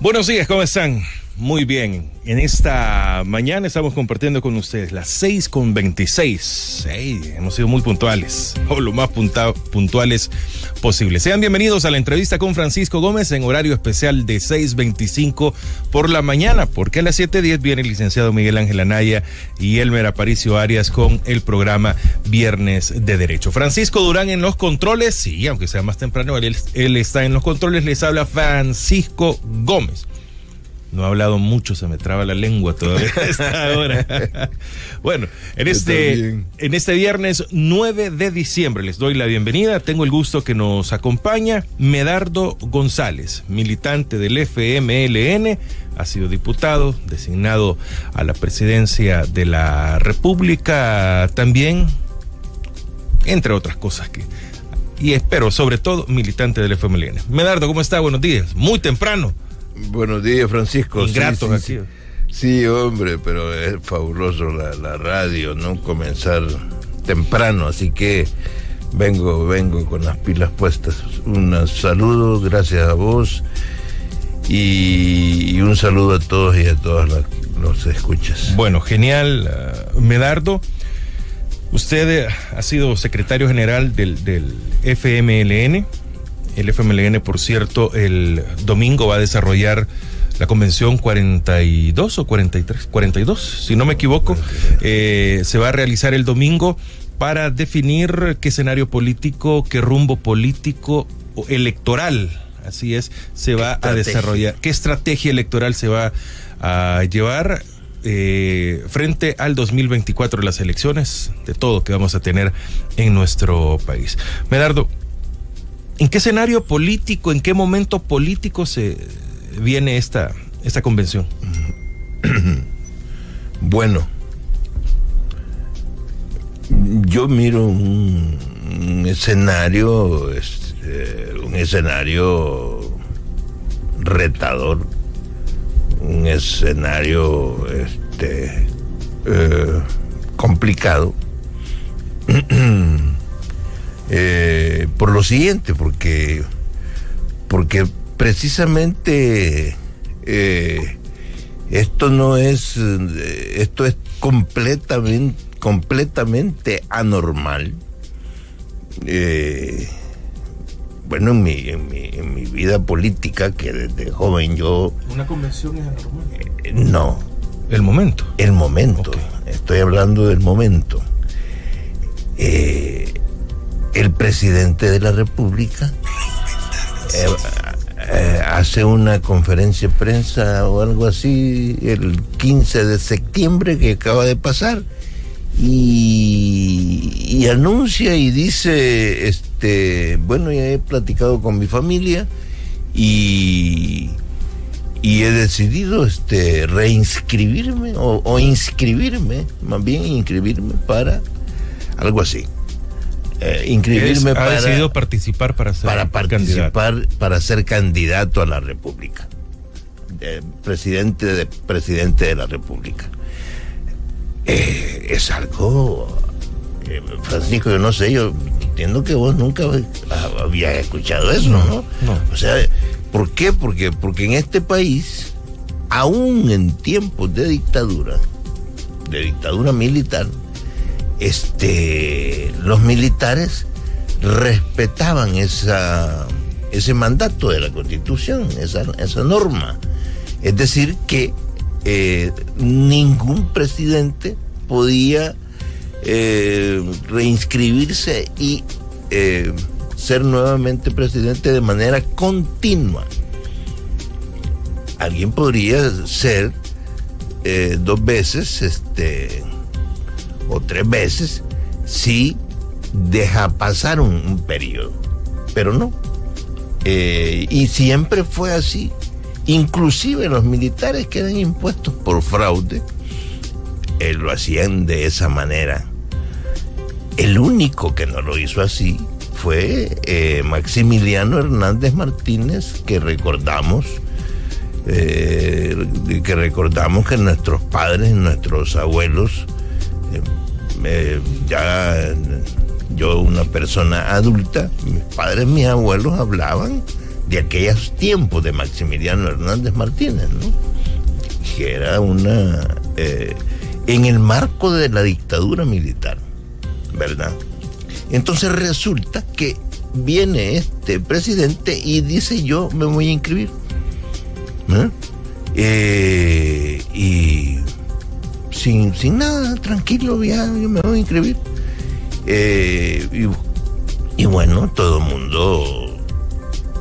Buenos días, ¿cómo están? Muy bien, en esta mañana estamos compartiendo con ustedes las 6 con 26. hemos sido muy puntuales, o lo más puntuales posible. Sean bienvenidos a la entrevista con Francisco Gómez en horario especial de 6.25 por la mañana, porque a las 7.10 viene el licenciado Miguel Ángel Anaya y Elmer Aparicio Arias con el programa Viernes de Derecho. Francisco Durán en los controles, sí, aunque sea más temprano, él está en los controles, les habla Francisco Gómez. No he hablado mucho, se me traba la lengua todavía a esta hora. bueno, en este, en este viernes 9 de diciembre les doy la bienvenida. Tengo el gusto que nos acompaña Medardo González, militante del FMLN, ha sido diputado, designado a la presidencia de la República también, entre otras cosas que y espero, sobre todo, militante del FMLN. Medardo, ¿cómo está? Buenos días. Muy temprano. Buenos días, Francisco. Ingrato sí, sí, hombre, pero es fabuloso la, radio, ¿no? Comenzar temprano, así que vengo, vengo con las pilas puestas. Un saludo, gracias a vos y, un saludo a todos y a todas las, los escuchas. Bueno, genial, uh, Medardo. Usted ha sido secretario general del, del FMLN el FMLN, por cierto, el domingo va a desarrollar la convención 42 o 43, 42, si no me equivoco, eh, se va a realizar el domingo para definir qué escenario político, qué rumbo político o electoral, así es, se va a desarrollar, qué estrategia electoral se va a llevar eh, frente al 2024 las elecciones, de todo que vamos a tener en nuestro país. Medardo, ¿En qué escenario político, en qué momento político se viene esta, esta convención? Bueno, yo miro un, escenario, este, un escenario retador, un escenario este, eh, complicado. Eh, por lo siguiente, porque, porque precisamente eh, esto no es, eh, esto es completamente, completamente anormal. bueno, en mi, en, mi, en mi vida política, que desde joven yo... ¿Una convención es anormal? no. ¿El momento? El momento. Estoy hablando del momento. Eh, el presidente de la República eh, eh, hace una conferencia de prensa o algo así el 15 de septiembre que acaba de pasar y, anuncia y dice este bueno ya he platicado con mi familia y he decidido este reinscribirme o, o inscribirme más bien inscribirme para algo así eh, inscribirme para. Ha decidido participar para ser para participar para ser candidato a la República, presidente de presidente de la República. Eh, es algo, eh, Francisco, yo no sé, yo entiendo que vos nunca habías escuchado eso, ¿no? ¿no? O sea, ¿por qué? Porque porque en este país, aún en tiempos de dictadura, de dictadura militar, este, los militares respetaban ese mandato de la Constitución, esa, esa norma. Es decir, que eh, ningún presidente podía eh, reinscribirse y eh, ser nuevamente presidente de manera continua. Alguien podría ser dos veces este, o tres veces si deja pasar un, periodo. Pero no. Eh, y siempre fue así. Inclusive los militares que eran impuestos por fraude, eh, lo hacían de esa manera. El único que no lo hizo así fue eh, Maximiliano Hernández Martínez, que recordamos, que recordamos que nuestros padres, nuestros abuelos, eh, ya yo una persona adulta, mis padres, mis abuelos hablaban de aquellos tiempos de Maximiliano Hernández Martínez, ¿no? Que era una... Eh, en el marco de la dictadura militar, ¿verdad? Entonces resulta que viene este presidente y dice yo me voy a inscribir. ¿eh? Y sin, sin nada, tranquilo, ya yo me voy a inscribir. Eh, y, bueno, todo el mundo,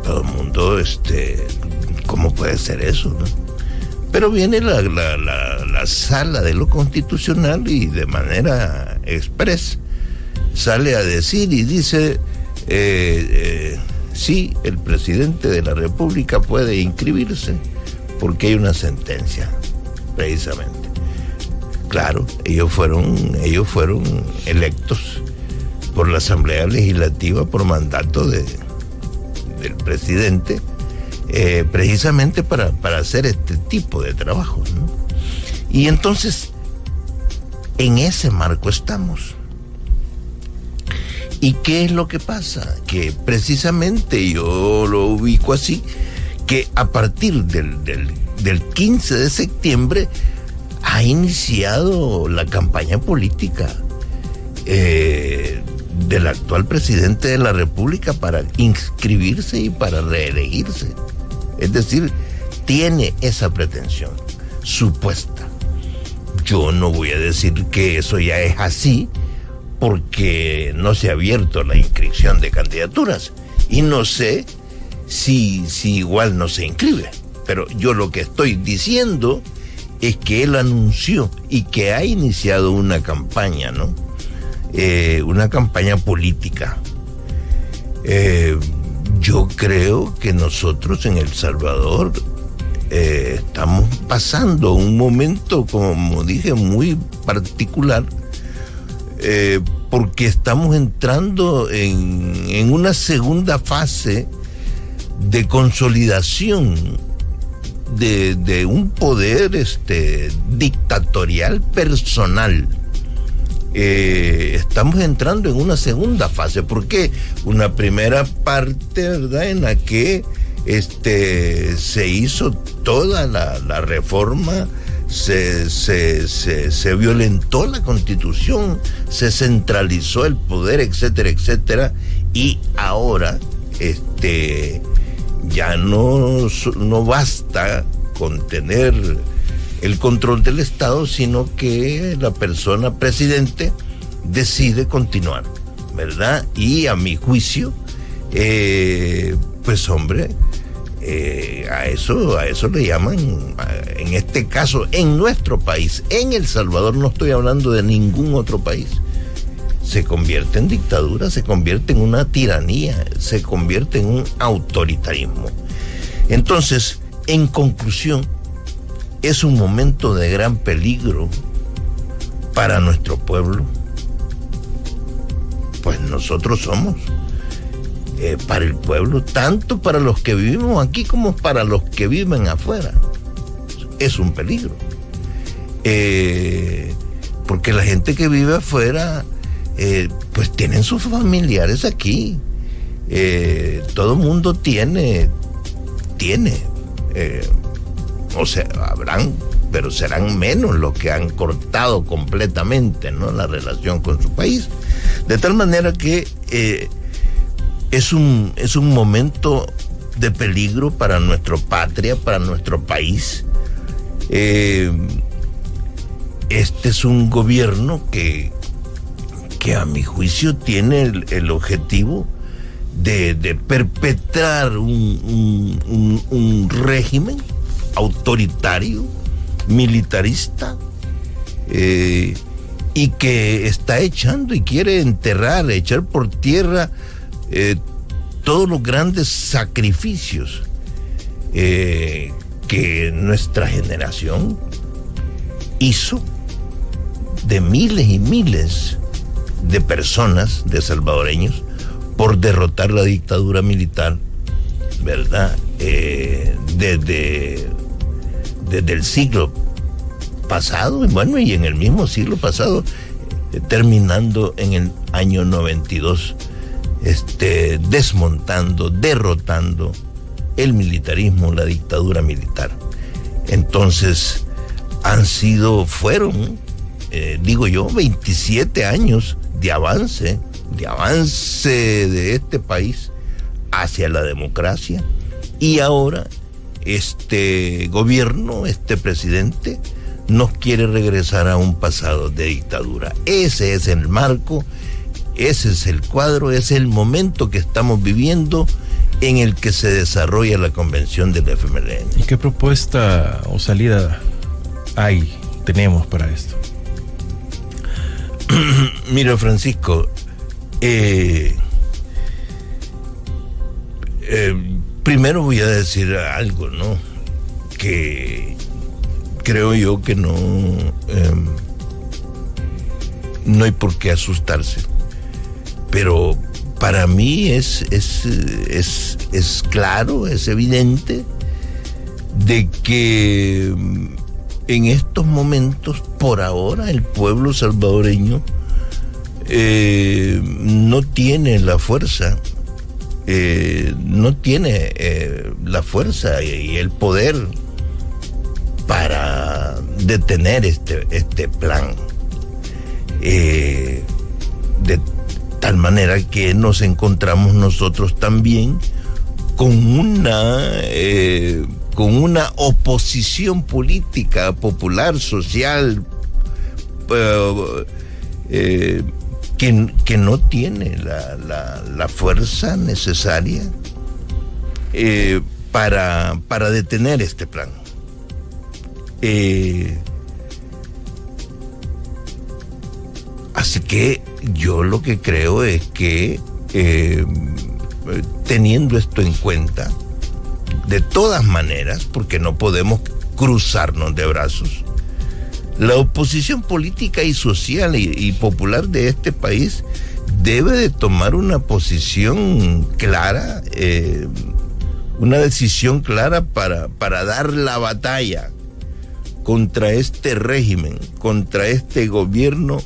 todo el mundo, este, ¿cómo puede ser eso? No? Pero viene la, la, la, sala de lo constitucional y de manera express sale a decir y dice, eh, eh, sí, el presidente de la República puede inscribirse porque hay una sentencia, precisamente. Claro, ellos fueron, ellos fueron electos por la Asamblea Legislativa por mandato de, del presidente, eh, precisamente para, para, hacer este tipo de trabajo. Y entonces, en ese marco estamos. ¿Y qué es lo que pasa? Que precisamente yo lo ubico así, que a partir del, del, del 15 de septiembre ha iniciado la campaña política. Eh, del actual presidente de la República para inscribirse y para reelegirse. Es decir, tiene esa pretensión supuesta. Yo no voy a decir que eso ya es así porque no se ha abierto la inscripción de candidaturas y no sé si, si igual no se inscribe. Pero yo lo que estoy diciendo es que él anunció y que ha iniciado una campaña, ¿no? Eh, una campaña política. Eh, yo creo que nosotros en El Salvador eh, estamos pasando un momento, como dije, muy particular, porque estamos entrando en, en una segunda fase de consolidación de, un poder este, dictatorial personal eh, estamos entrando en una segunda fase. porque Una primera parte, ¿verdad?, en la que este, se hizo toda la, reforma, se, se, se, violentó la constitución, se centralizó el poder, etcétera, etcétera, y ahora este, ya no, no basta con tener el control del Estado, sino que la persona presidente decide continuar, ¿verdad? Y a mi juicio, eh, pues hombre, eh, a eso, a eso le llaman, en este caso, en nuestro país, en El Salvador, no estoy hablando de ningún otro país. Se convierte en dictadura, se convierte en una tiranía, se convierte en un autoritarismo. Entonces, en conclusión, es un momento de gran peligro para nuestro pueblo. Pues nosotros somos eh, para el pueblo, tanto para los que vivimos aquí como para los que viven afuera. Es un peligro. Eh, porque la gente que vive afuera, eh, pues tienen sus familiares aquí. todo el mundo tiene, tiene o sea, habrán, pero serán menos los que han cortado completamente ¿no? la relación con su país. De tal manera que eh, es, un, es un momento de peligro para nuestra patria, para nuestro país. Eh, este es un gobierno que, que a mi juicio tiene el, objetivo de, perpetrar un, un régimen autoritario, militarista, eh, y que está echando y quiere enterrar, echar por tierra eh, todos los grandes sacrificios eh, que nuestra generación hizo de miles y miles de personas, de salvadoreños, por derrotar la dictadura militar, ¿verdad? desde desde el siglo pasado, y bueno, y en el mismo siglo pasado, eh, terminando en el año 92, este, desmontando, derrotando el militarismo, la dictadura militar. Entonces, han sido, fueron, eh, digo yo, 27 años de avance, de avance de este país hacia la democracia. Y ahora este gobierno, este presidente, nos quiere regresar a un pasado de dictadura. Ese es el marco, ese es el cuadro, es el momento que estamos viviendo en el que se desarrolla la convención del FMLN. ¿Y qué propuesta o salida hay, tenemos para esto? Mira, Francisco, eh, eh, primero voy a decir algo, ¿no? Que creo yo que no, em, no hay por qué asustarse. Pero para mí es, es, es, es claro, es evidente de que em, en estos momentos, por ahora, el pueblo salvadoreño eh, no tiene la fuerza, eh, no tiene eh, la fuerza y, el poder para detener este, este plan. de tal manera que nos encontramos nosotros también con una con una oposición política, popular, social, eh, que, no tiene la, fuerza necesaria eh, para, para, detener este plan. Eh, así que yo lo que creo es que teniendo esto en cuenta, de todas maneras, porque no podemos cruzarnos de brazos, la oposición política y social y, popular de este país debe de tomar una posición clara, eh, una decisión clara para, para dar la batalla contra este régimen, contra este gobierno,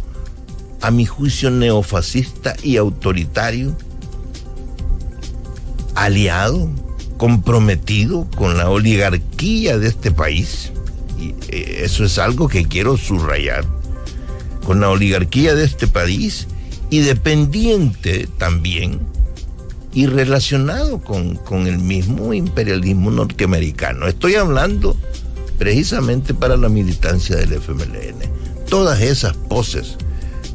a mi juicio neofascista y autoritario, aliado comprometido con la oligarquía de este país, y eh, eso es algo que quiero subrayar, con la oligarquía de este país y dependiente también y relacionado con, con el mismo imperialismo norteamericano. Estoy hablando precisamente para la militancia del FMLN. Todas esas poses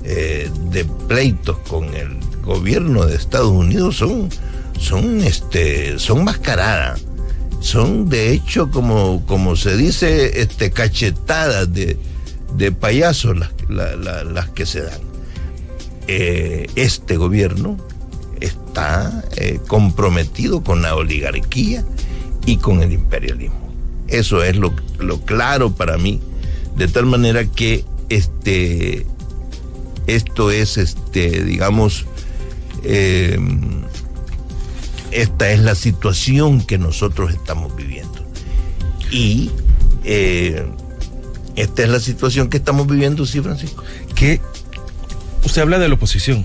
eh, de pleitos con el gobierno de Estados Unidos son son, este, son mascaradas. Son de hecho, como, como se dice, este, cachetadas de, de payasos las, las que se dan. Eh, este gobierno está eh, comprometido con la oligarquía y con el imperialismo. Eso es lo, lo, claro para mí, de tal manera que este, esto es, este, digamos, eh, esta es la situación que nosotros estamos viviendo. Y eh, esta es la situación que estamos viviendo, sí, Francisco. Que usted habla de la oposición.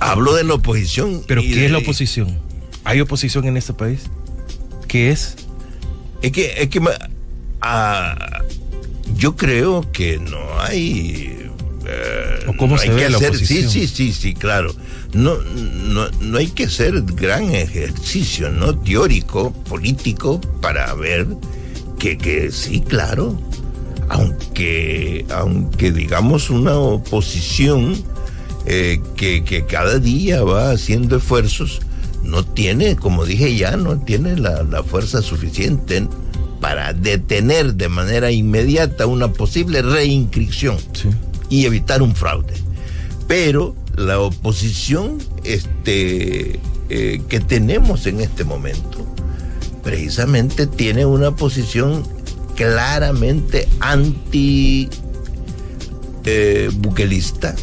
Hablo de la oposición. Pero ¿qué es la oposición? ¿Hay oposición en este país? ¿Qué es? Es que, es que ah, yo creo que no hay ¿O cómo se ve la oposición? Sí, sí, sí, sí, claro. No, no, no hay que hacer gran ejercicio, ¿no? Teórico, político, para ver que, que sí, claro. Aunque, aunque digamos una oposición eh, que, que cada día va haciendo esfuerzos, no tiene, como dije ya, no tiene la, la fuerza suficiente para detener de manera inmediata una posible reinscripción. Sí y evitar un fraude. Pero la oposición este, eh, que tenemos en este momento precisamente tiene una posición claramente anti eh, buquelista,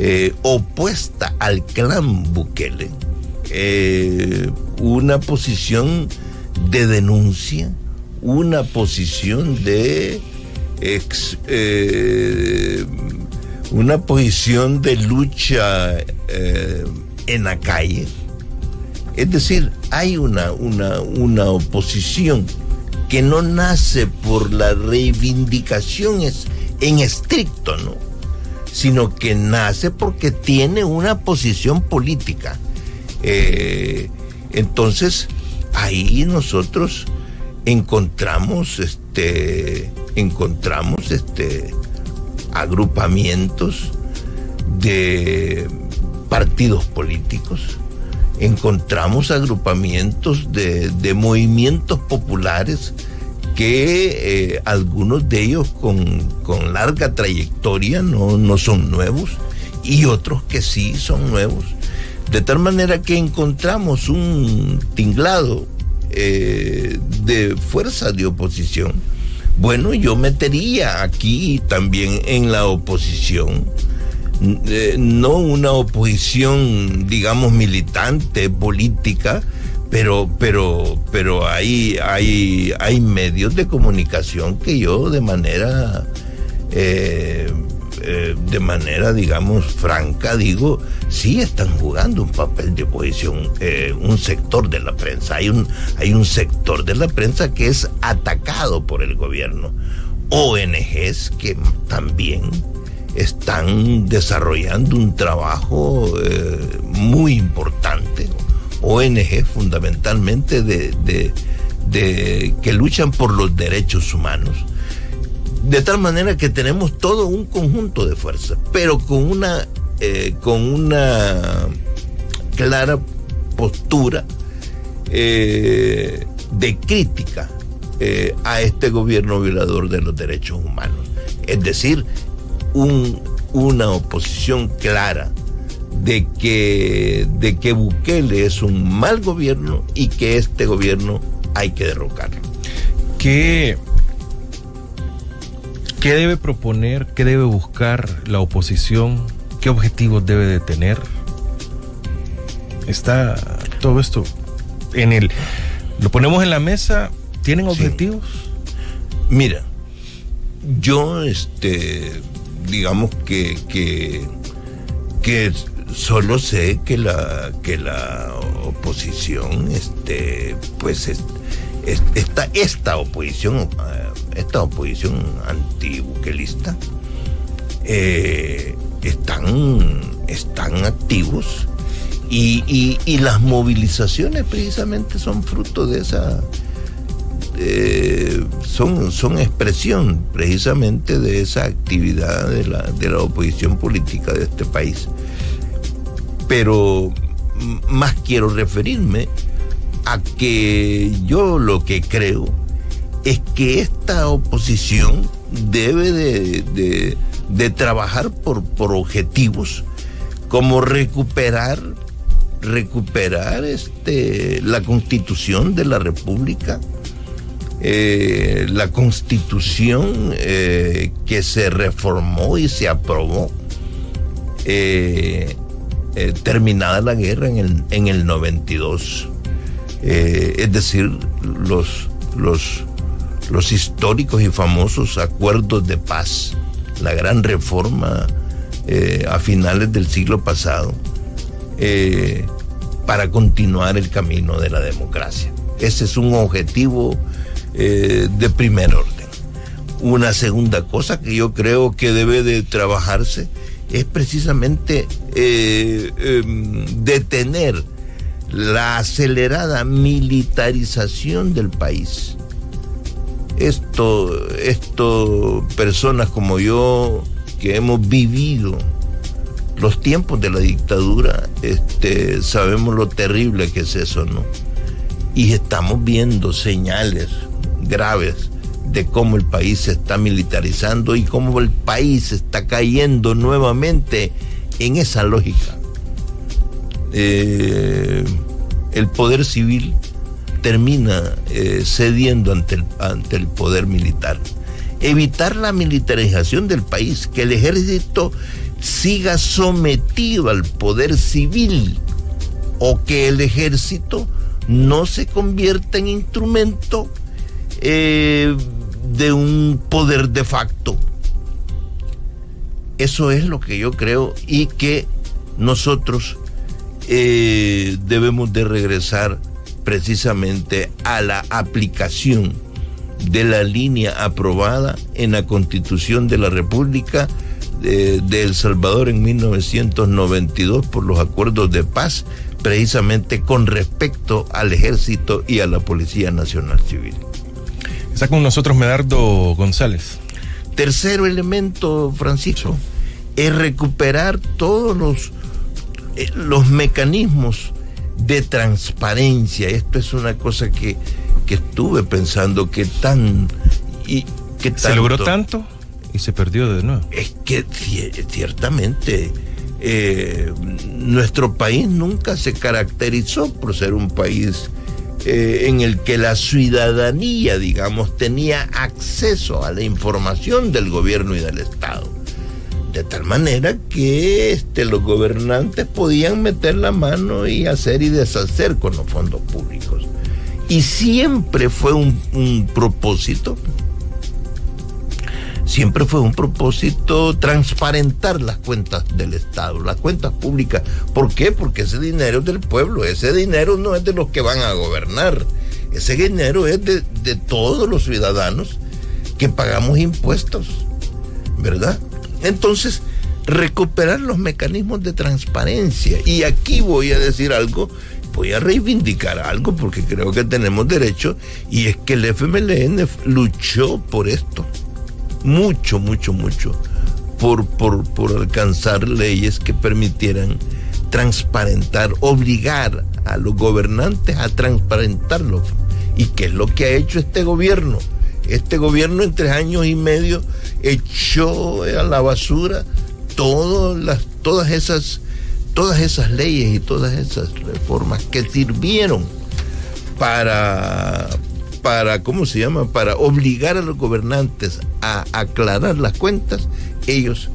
eh, opuesta al clan Bukele, una posición de denuncia, una posición de eh, una posición de lucha eh, en la calle. Es decir, hay una, una, una oposición que no nace por la reivindicación en estricto, ¿no? Sino que nace porque tiene una posición política. Eh, entonces, ahí nosotros encontramos este encontramos este agrupamientos de partidos políticos encontramos agrupamientos de, movimientos populares que eh, algunos de ellos con, larga trayectoria no, no son nuevos y otros que sí son nuevos. De tal manera que encontramos un tinglado eh, de fuerza de oposición, bueno, yo metería aquí también en la oposición, eh, no una oposición, digamos, militante, política, pero, pero, pero hay, hay, hay medios de comunicación que yo de manera eh, eh, de manera, digamos, franca, digo, sí están jugando un papel de oposición, eh, un sector de la prensa. Hay un, hay un sector de la prensa que es atacado por el gobierno. ONGs que también están desarrollando un trabajo eh, muy importante. ONG fundamentalmente de, de, que luchan por los derechos humanos de tal manera que tenemos todo un conjunto de fuerzas, pero con una, eh, con una clara postura eh, de crítica eh, a este gobierno violador de los derechos humanos. Es decir, un, una oposición clara de que, de que Bukele es un mal gobierno y que este gobierno hay que derrocarlo. ¿Qué ¿Qué debe proponer, qué debe buscar la oposición? ¿Qué objetivos debe de tener? Está todo esto en el... Lo ponemos en la mesa, ¿tienen objetivos? Mira, yo, este, digamos que, que, que solo sé que la, que la oposición, este, pues, esta, esta oposición eh, esta oposición antibuquelista eh, están, están activos y, las movilizaciones precisamente son fruto de esa son, son expresión precisamente de esa actividad de la, de la oposición política de este país. Pero más quiero referirme a que yo lo que creo es que esta oposición debe de, trabajar por, por, objetivos como recuperar recuperar este la constitución de la república eh, la constitución eh, que se reformó y se aprobó eh, terminada la guerra en el, en el 92 es decir los los los históricos y famosos acuerdos de paz, la gran reforma eh, a finales del siglo pasado, eh, para continuar el camino de la democracia. Ese es un objetivo eh, de primer orden. Una segunda cosa que yo creo que debe de trabajarse es precisamente em, detener la acelerada militarización del país esto, esto, personas como yo que hemos vivido los tiempos de la dictadura, este, sabemos lo terrible que es eso, ¿no? Y estamos viendo señales graves de cómo el país se está militarizando y cómo el país está cayendo nuevamente en esa lógica. Eh, el poder civil termina eh, cediendo ante el, ante el poder militar. Evitar la militarización del país, que el ejército siga sometido al poder civil o que el ejército no se convierta en instrumento eh, de un poder de facto. Eso es lo que yo creo y que nosotros eh, debemos de regresar precisamente a la aplicación de la línea aprobada en la Constitución de la República de, de, El Salvador en 1992 por los acuerdos de paz, precisamente con respecto al ejército y a la Policía Nacional Civil. Está con nosotros Medardo González. Tercero elemento, Francisco, es recuperar todos los, eh, los mecanismos de transparencia. Esto es una cosa que, que estuve pensando que tan... Y, que tanto, ¿Se logró tanto y se perdió de nuevo? Es que ciertamente eh, nuestro país nunca se caracterizó por ser un país eh, en el que la ciudadanía, digamos, tenía acceso a la información del gobierno y del Estado. De tal manera que este, los gobernantes podían meter la mano y hacer y deshacer con los fondos públicos. Y siempre fue un, un propósito, siempre fue un propósito transparentar las cuentas del Estado, las cuentas públicas. ¿Por qué? Porque ese dinero es del pueblo, ese dinero no es de los que van a gobernar, ese dinero es de, de todos los ciudadanos que pagamos impuestos, ¿verdad? Entonces, recuperar los mecanismos de transparencia. Y aquí voy a decir algo, voy a reivindicar algo porque creo que tenemos derecho, y es que el FMLN luchó por esto. Mucho, mucho, mucho. Por, por, por alcanzar leyes que permitieran transparentar, obligar a los gobernantes a transparentarlo. ¿Y qué es lo que ha hecho este gobierno? Este gobierno en tres años y medio echó a la basura todas las, todas esas, todas esas leyes y todas esas reformas que sirvieron para, para, ¿cómo se llama? Para obligar a los gobernantes a aclarar las cuentas, ellos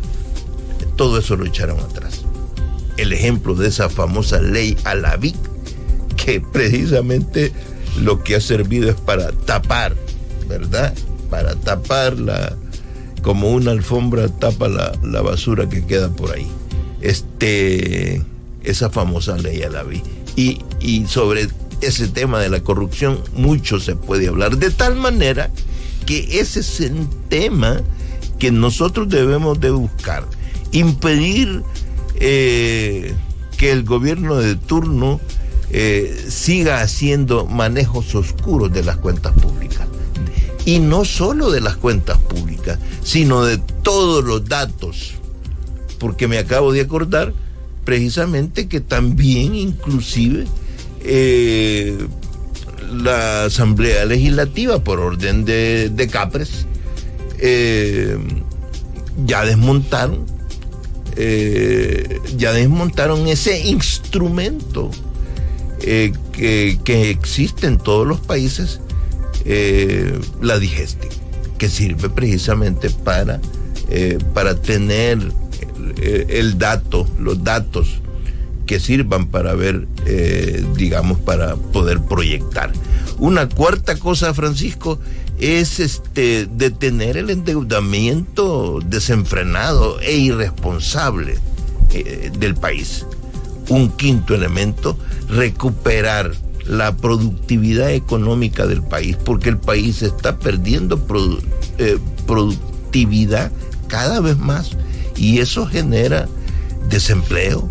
todo eso lo echaron atrás. El ejemplo de esa famosa ley a la VIC, que precisamente lo que ha servido es para tapar, ¿verdad? Para tapar la, como una alfombra tapa la, la, basura que queda por ahí. Este, esa famosa ley a la vi. Y, y sobre ese tema de la corrupción mucho se puede hablar, de tal manera que ese es el tema que nosotros debemos de buscar, impedir eh, que el gobierno de turno eh, siga haciendo manejos oscuros de las cuentas públicas. Y no solo de las cuentas públicas, sino de todos los datos. Porque me acabo de acordar precisamente que también inclusive eh, la Asamblea Legislativa, por orden de, Capres, eh, ya desmontaron, eh, ya desmontaron ese instrumento que, existe en todos los países, eh, la digeste, que sirve precisamente para, para tener el, el dato, los datos que sirvan para ver, eh, digamos, para poder proyectar. Una cuarta cosa, Francisco, es este detener el endeudamiento desenfrenado e irresponsable eh, del país. Un quinto elemento, recuperar la productividad económica del país, porque el país está perdiendo eh, productividad cada vez más y eso genera desempleo,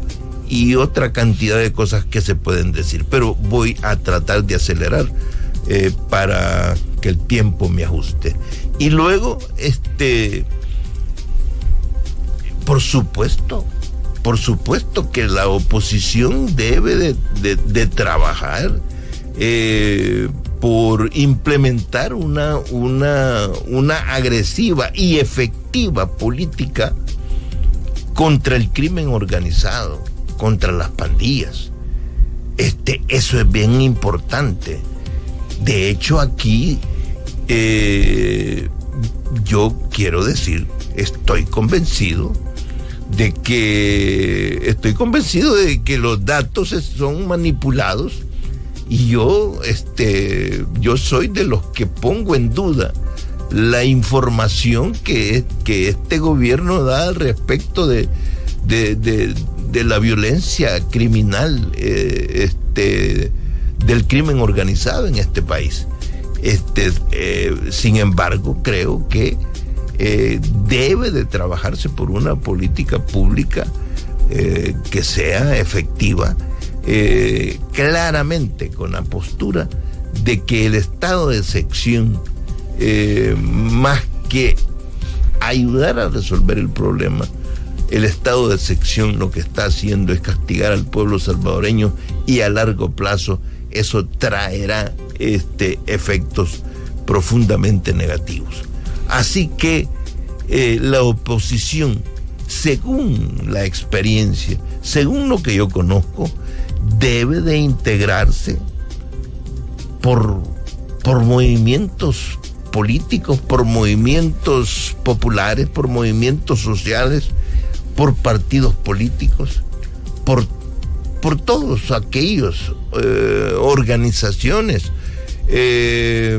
y otra cantidad de cosas que se pueden decir. Pero voy a tratar de acelerar eh, para que el tiempo me ajuste. Y luego, este, por supuesto, por supuesto que la oposición debe de, de, trabajar eh, por implementar una, una, una agresiva y efectiva política contra el crimen organizado contra las pandillas. Este, eso es bien importante. De hecho, aquí eh, yo quiero decir, estoy convencido de que estoy convencido de que los datos son manipulados y yo este yo soy de los que pongo en duda la información que, que este gobierno da al respecto de, de, la violencia criminal, eh, este, del crimen organizado en este país. Este, eh, sin embargo, creo que eh, debe de trabajarse por una política pública que sea efectiva, claramente con la postura de que el estado de sección, más que ayudar a resolver el problema, el estado de sección lo que está haciendo es castigar al pueblo salvadoreño y a largo plazo eso traerá este, efectos profundamente negativos. Así que eh, la oposición, según la experiencia, según lo que yo conozco, debe de integrarse por, por movimientos políticos, por movimientos populares, por movimientos sociales, por partidos políticos, por, por todos aquellos eh, organizaciones eh,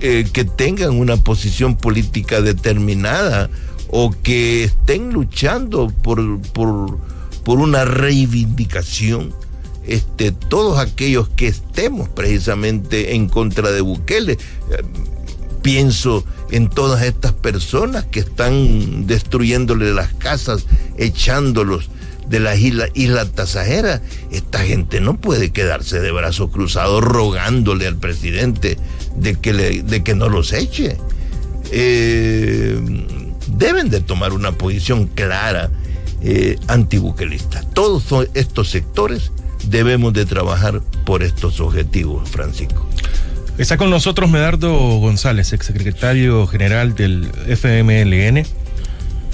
que tengan una posición política determinada o que estén luchando por, por, una reivindicación. Este, todos aquellos que estemos precisamente en contra de Bukele. Pienso en todas estas personas que están destruyéndole las casas, echándolos de la isla, isla tasajera. Esta gente no puede quedarse de brazos cruzados rogándole al presidente de que, de que no los eche. Eh, deben de tomar una posición clara eh, antibuquelista. Todos estos sectores debemos de trabajar por estos objetivos, Francisco. Está con nosotros Medardo González, exsecretario general del FMLN.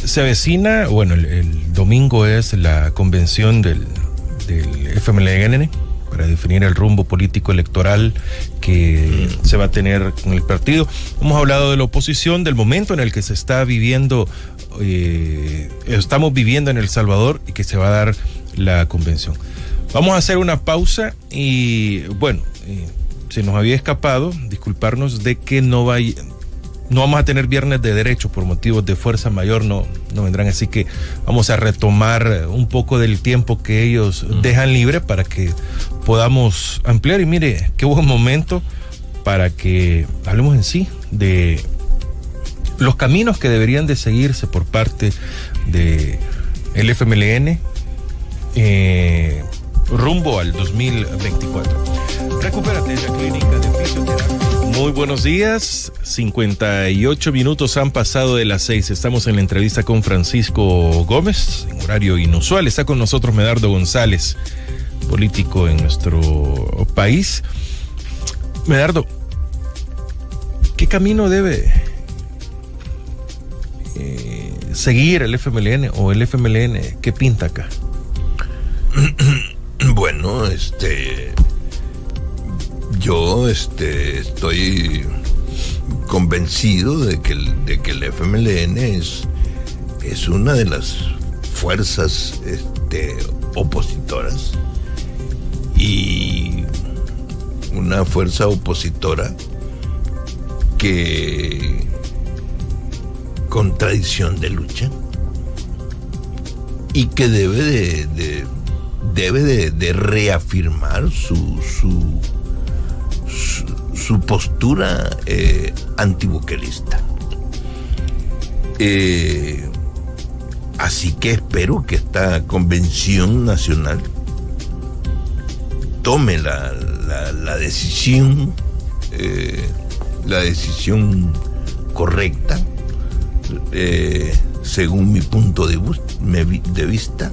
Se avecina, bueno, el, domingo es la convención del, del, FMLN para definir el rumbo político electoral que se va a tener con el partido. Hemos hablado de la oposición, del momento en el que se está viviendo, eh, estamos viviendo en El Salvador y que se va a dar la convención. Vamos a hacer una pausa y, bueno, eh, se nos había escapado, disculparnos de que no vaya, no vamos a tener viernes de derecho por motivos de fuerza mayor, no, no vendrán, así que vamos a retomar un poco del tiempo que ellos dejan libre para que podamos ampliar y mire, qué buen momento para que hablemos en sí de los caminos que deberían de seguirse por parte de el FMLN eh, rumbo al 2024. Recupérate la clínica de fisioterapia. Muy buenos días. 58 minutos han pasado de las 6. Estamos en la entrevista con Francisco Gómez, en horario inusual. Está con nosotros Medardo González, político en nuestro país. Medardo, ¿qué camino debe eh, seguir el FMLN o el FMLN? ¿Qué pinta acá? Bueno, este yo este, estoy convencido de que de que el FMLN es, es una de las fuerzas este, opositoras y una fuerza opositora que con tradición de lucha y que debe de, debe de, reafirmar su su postura eh. Eh, así que espero que esta convención nacional tome la, la, decisión, eh, la decisión correcta, según mi punto de, de vista,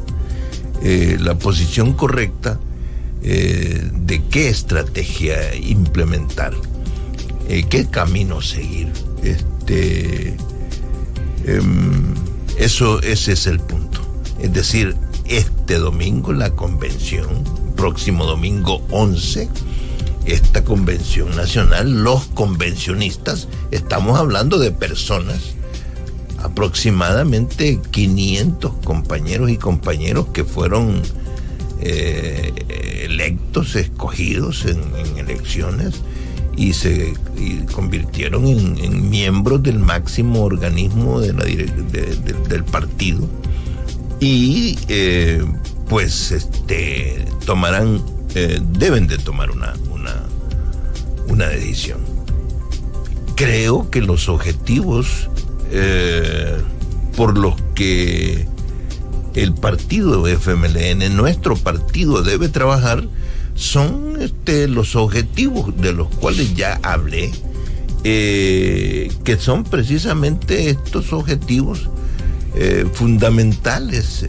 la posición correcta eh, de qué estrategia implementar, eh, qué camino seguir. Este, em, eso, ese es el punto. Es decir, este domingo la convención, próximo domingo 11, esta convención nacional, los convencionistas, estamos hablando de personas, aproximadamente 500 compañeros y compañeros que fueron eh, electos, escogidos en, elecciones y se convirtieron en, miembros del máximo organismo del partido. Y eh, pues este tomarán eh, deben de tomar una, una, decisión. Creo que los objetivos por los que el partido FMLN, nuestro partido, debe trabajar, son este, los objetivos de los cuales ya hablé, eh, que son precisamente estos objetivos eh, fundamentales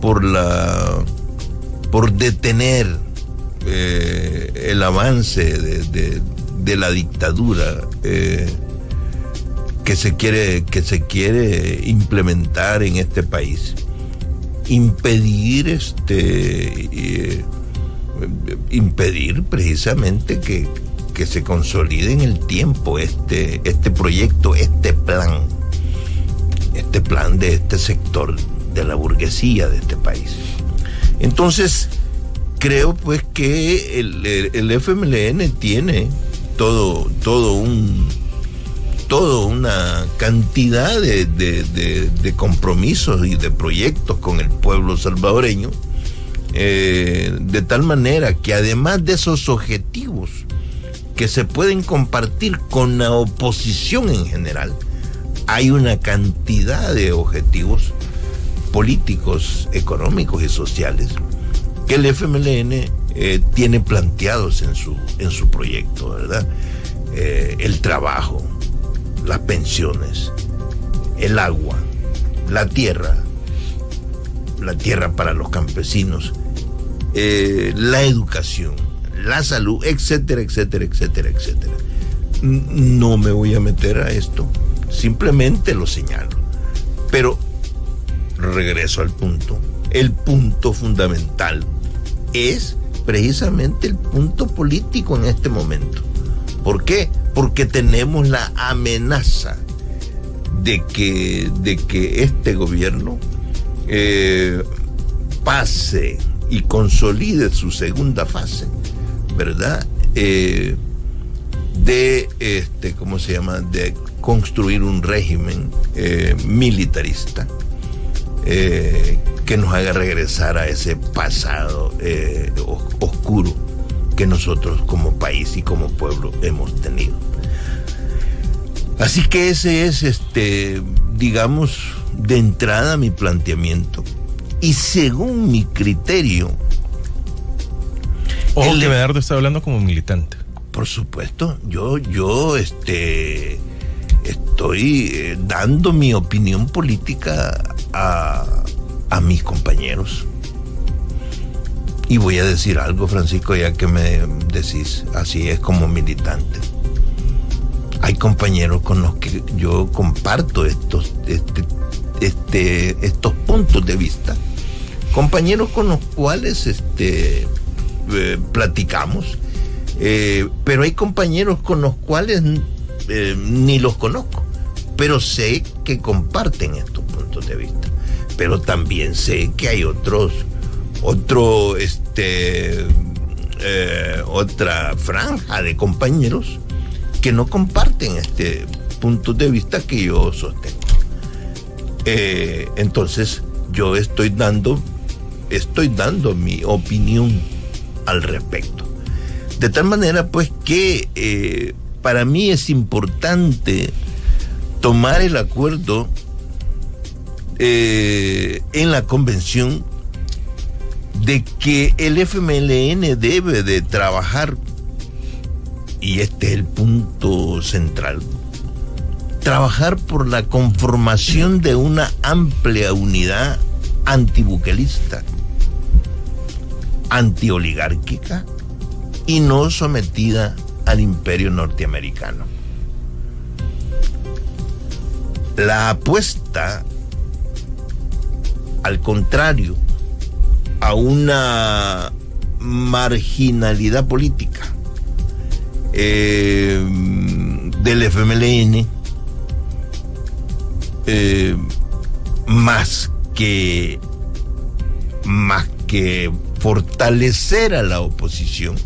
por la por detener el avance de, la dictadura eh, que se quiere que se quiere implementar en este país. Impedir este eh, impedir precisamente que, que se consolide en el tiempo este este proyecto este plan este plan de este sector de la burguesía de este país. Entonces creo pues que el, el FMLN tiene todo, todo un toda una cantidad de, de, compromisos y de proyectos con el pueblo salvadoreño, eh, de tal manera que además de esos objetivos que se pueden compartir con la oposición en general, hay una cantidad de objetivos políticos, económicos y sociales que el FMLN eh, tiene planteados en su, en su proyecto, ¿verdad? Eh, el trabajo, las pensiones, el agua, la tierra, la tierra para los campesinos, eh, la educación, la salud, etcétera, etcétera, etcétera, etcétera. No me voy a meter a esto, simplemente lo señalo. Pero regreso al punto. El punto fundamental es precisamente el punto político en este momento. ¿Por qué? Porque tenemos la amenaza de que, de que este gobierno eh, pase y consolide su segunda fase, ¿verdad? Eh, de este, ¿cómo se llama? De construir un régimen eh, militarista que nos haga regresar a ese pasado oscuro que nosotros como país y como pueblo hemos tenido. Así que ese es, este, digamos, de entrada mi planteamiento. Y según mi criterio. Ojo el, que Medardo está hablando como militante. Por supuesto, yo, yo, este, estoy eh, dando mi opinión política a, a mis compañeros. Y voy a decir algo, Francisco, ya que me decís, así es como militante. Hay compañeros con los que yo comparto estos, este, este, estos puntos de vista. Compañeros con los cuales este, eh, platicamos. Eh, pero hay compañeros con los cuales eh, ni los conozco. Pero sé que comparten estos puntos de vista pero también sé que hay otros, otro, este, eh, otra franja de compañeros que no comparten este punto de vista que yo sostengo. Eh, entonces, yo estoy dando, estoy dando mi opinión al respecto. De tal manera, pues, que eh, para mí es importante tomar el acuerdo en la convención de que el FMLN debe de trabajar, y este es el punto central, trabajar por la conformación de una amplia unidad antibuquelista, antioligárquica y no sometida al imperio norteamericano. La apuesta al contrario, a una marginalidad política eh, del FMLN eh, más que más que fortalecer a la oposición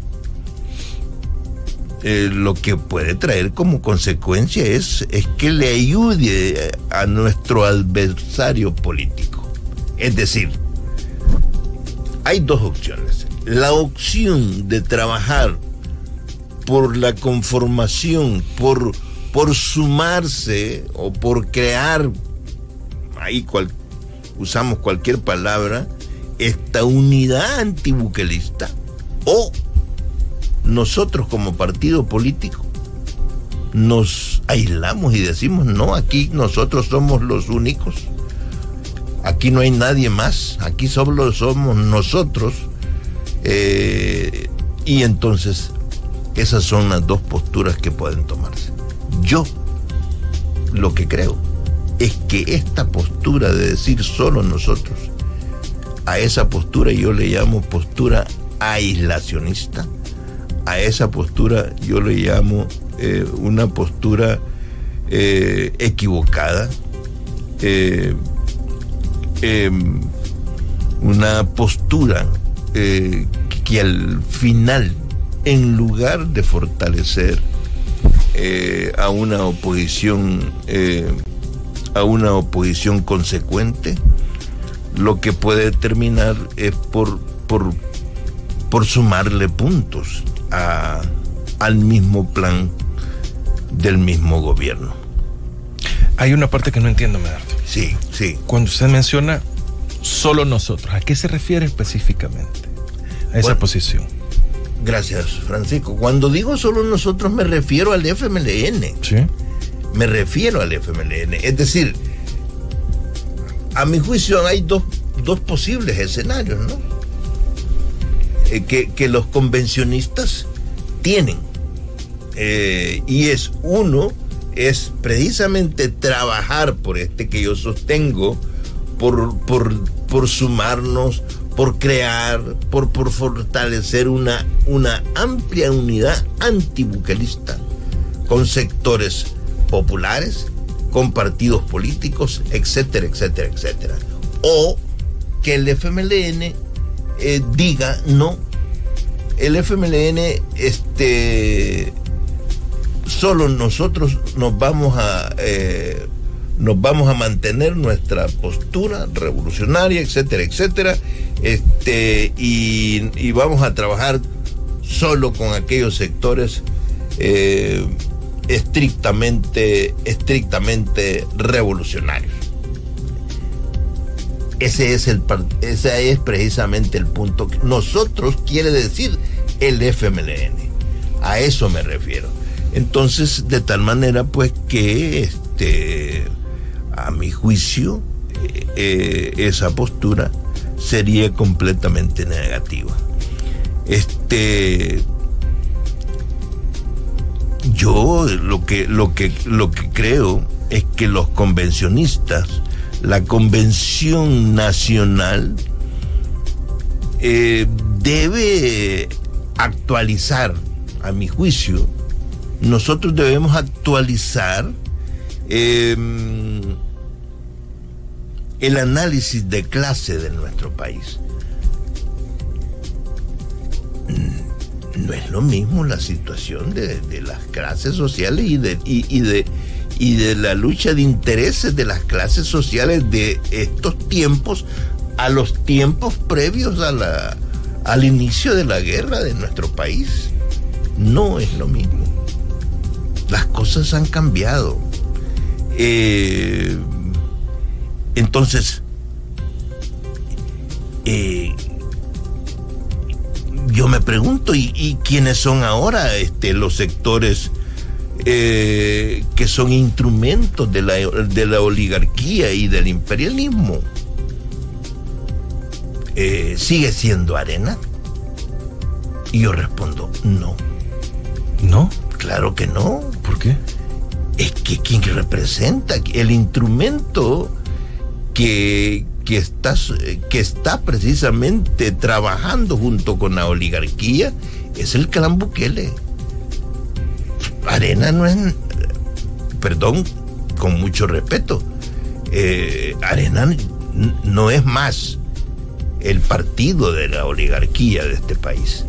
eh, lo que puede traer como consecuencia es, es que le ayude a nuestro adversario político. Es decir, hay dos opciones. La opción de trabajar por la conformación, por, por sumarse o por crear, ahí cual, usamos cualquier palabra, esta unidad antibuquelista o nosotros como partido político nos aislamos y decimos, no, aquí nosotros somos los únicos, aquí no hay nadie más, aquí solo somos nosotros, eh, y entonces esas son las dos posturas que pueden tomarse. Yo lo que creo es que esta postura de decir solo nosotros, a esa postura yo le llamo postura aislacionista, a esa postura yo le llamo eh, una postura eh, equivocada, em, una postura que al final, en lugar de fortalecer a una oposición, a una oposición consecuente, lo que puede terminar es por, por, por sumarle puntos al mismo plan del mismo gobierno. Hay una parte que no entiendo, Medardo. Sí, sí. Cuando usted menciona solo nosotros, ¿a qué se refiere específicamente? A esa posición. Gracias, Francisco. Cuando digo solo nosotros me refiero al FMLN. Sí. Me refiero al FMLN. Es decir, a mi juicio hay dos, dos posibles escenarios, ¿no? Eh, que, los convencionistas tienen. Eh, y es uno, es precisamente trabajar por este que yo sostengo, por, por, sumarnos, por crear, por, por fortalecer una, una amplia unidad antibucalista con sectores populares, con partidos políticos, etcétera, etcétera, etcétera. O que el FMLN eh, diga no. El FMLN, este, solo nosotros nos vamos a, eh, nos vamos a mantener nuestra postura revolucionaria, etcétera, etcétera, este, y, vamos a trabajar solo con aquellos sectores eh, estrictamente, estrictamente revolucionarios. Ese es, el, ese es precisamente el punto. Nosotros quiere decir el FMLN. A eso me refiero. Entonces, de tal manera, pues, que este, a mi juicio, eh, eh, esa postura sería completamente negativa. Este, yo lo que, lo que, lo que creo es que los convencionistas la Convención Nacional eh, debe actualizar, a mi juicio, nosotros debemos actualizar em, el análisis de clase de nuestro país. No es lo mismo la situación de, las clases sociales y de, y de y de la lucha de intereses de las clases sociales de estos tiempos a los tiempos previos a al inicio de la guerra de nuestro país. No es lo mismo. Las cosas han cambiado. Eh, entonces, eh, yo me pregunto, ¿y, ¿y, quiénes son ahora este, los sectores eh, que son instrumentos de la, de la oligarquía y del imperialismo. ¿Sigue siendo arena? Y yo respondo, no. ¿No? Claro que no. ¿Por qué? Es que quien representa, el instrumento que, que, está, que está precisamente trabajando junto con la oligarquía es el clan Bukele. Arena no es, perdón, con mucho respeto, eh, Arena no es más el partido de la oligarquía de este país.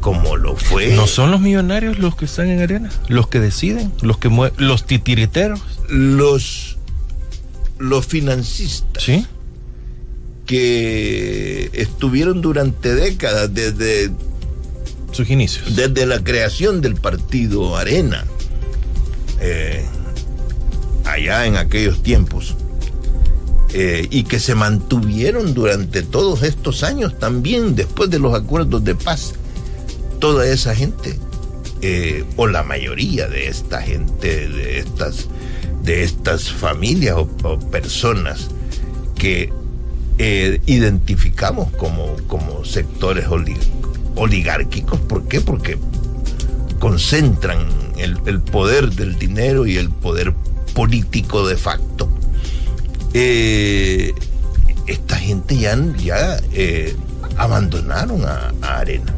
Como lo fue. ¿No son los millonarios los que están en arena? ¿Los que deciden? ¿Los que los titiriteros? Los, los financistas. Sí. Que estuvieron durante décadas desde sus inicios. Desde la creación del partido Arena, eh, allá en aquellos tiempos, eh, y que se mantuvieron durante todos estos años también después de los acuerdos de paz. Toda esa gente, eh, o la mayoría de esta gente, de estas, de estas familias o, personas que identificamos como, como sectores oligárquicos. ¿Por qué? Porque concentran el, poder del dinero y el poder político de facto. Eh, esta gente ya, ya eh, abandonaron a, Arena.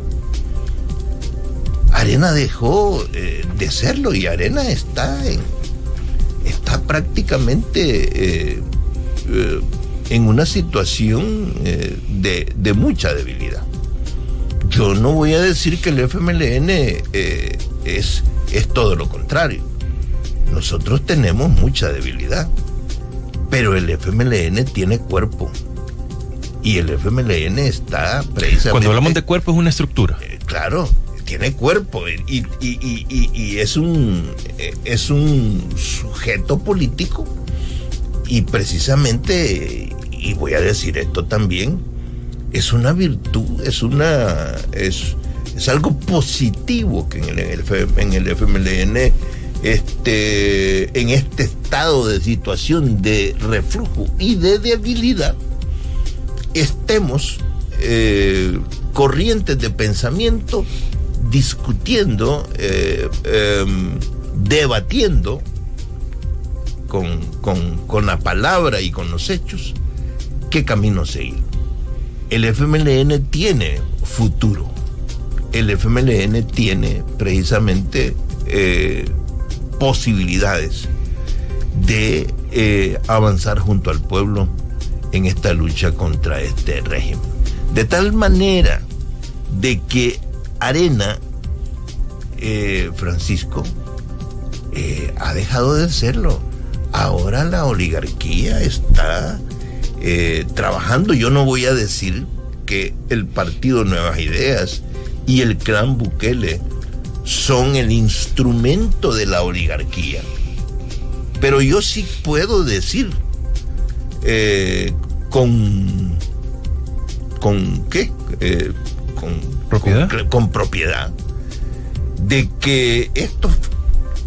Arena dejó eh, de serlo y Arena está en, está prácticamente en una situación de, de mucha debilidad. Yo no voy a decir que el FMLN eh, es, es todo lo contrario. Nosotros tenemos mucha debilidad, pero el FMLN tiene cuerpo. Y el FMLN está precisamente... Cuando hablamos de cuerpo es una estructura. Eh, claro, tiene cuerpo y, es, un, eh, es un sujeto político. Y precisamente, y voy a decir esto también, es una virtud, es una es, es algo positivo que en el, en el FMLN este, en este estado de situación de reflujo y de debilidad estemos eh, corrientes de pensamiento discutiendo, eh, em, debatiendo con, con la palabra y con los hechos qué camino seguir el FMLN tiene futuro. El FMLN tiene precisamente eh, posibilidades de eh, avanzar junto al pueblo en esta lucha contra este régimen. De tal manera de que Arena, eh, Francisco, ha dejado de serlo. Ahora la oligarquía está eh, trabajando. Yo no voy a decir que el Partido Nuevas Ideas y el clan Bukele son el instrumento de la oligarquía. Pero yo sí puedo decir eh, con con qué eh, con con propiedad de que estos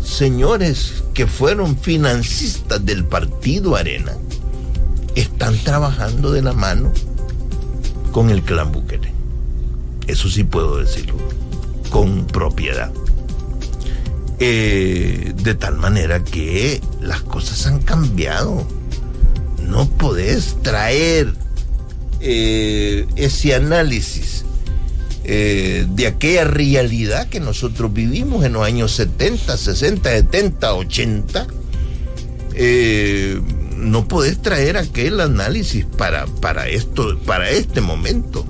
señores que fueron financistas del partido Arena están trabajando de la mano con el clan Bukele. Eso sí puedo decirlo, con propiedad. Eh, de tal manera que las cosas han cambiado. No podés traer eh, ese análisis eh, de aquella realidad que nosotros vivimos en los años 70, 60, 70, 80 no podés traer aquel análisis para, para esto, para este momento.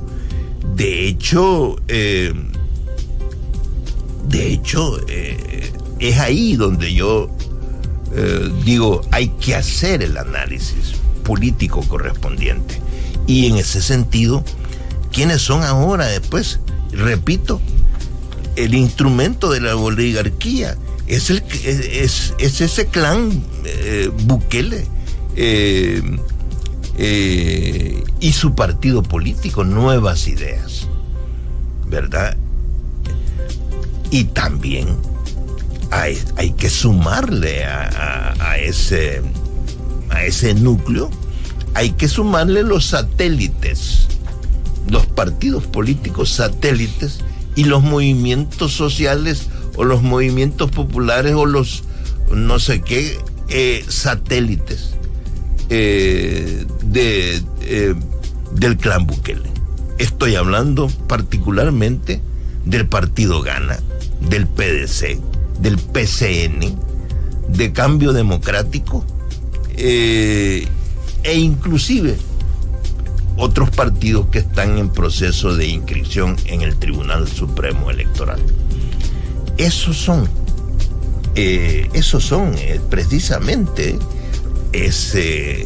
De hecho, eh, de hecho, eh, es ahí donde yo digo, hay que hacer el análisis político correspondiente. Y en ese sentido, ¿quiénes son ahora después? Repito, el instrumento de la oligarquía es, ese clan Bukele eh, eh, y su partido político Nuevas Ideas, ¿verdad? Y también hay, hay que sumarle a, ese, a ese núcleo, hay que sumarle los satélites, los partidos políticos satélites y los movimientos sociales o los movimientos populares o los no sé qué eh, satélites eh, de, eh, del clan Bukele. Estoy hablando particularmente del partido Gana, del PDC, del PCN, de Cambio Democrático e inclusive otros partidos que están en proceso de inscripción en el Tribunal Supremo Electoral. Esos son, eh, esos son eh, precisamente ese,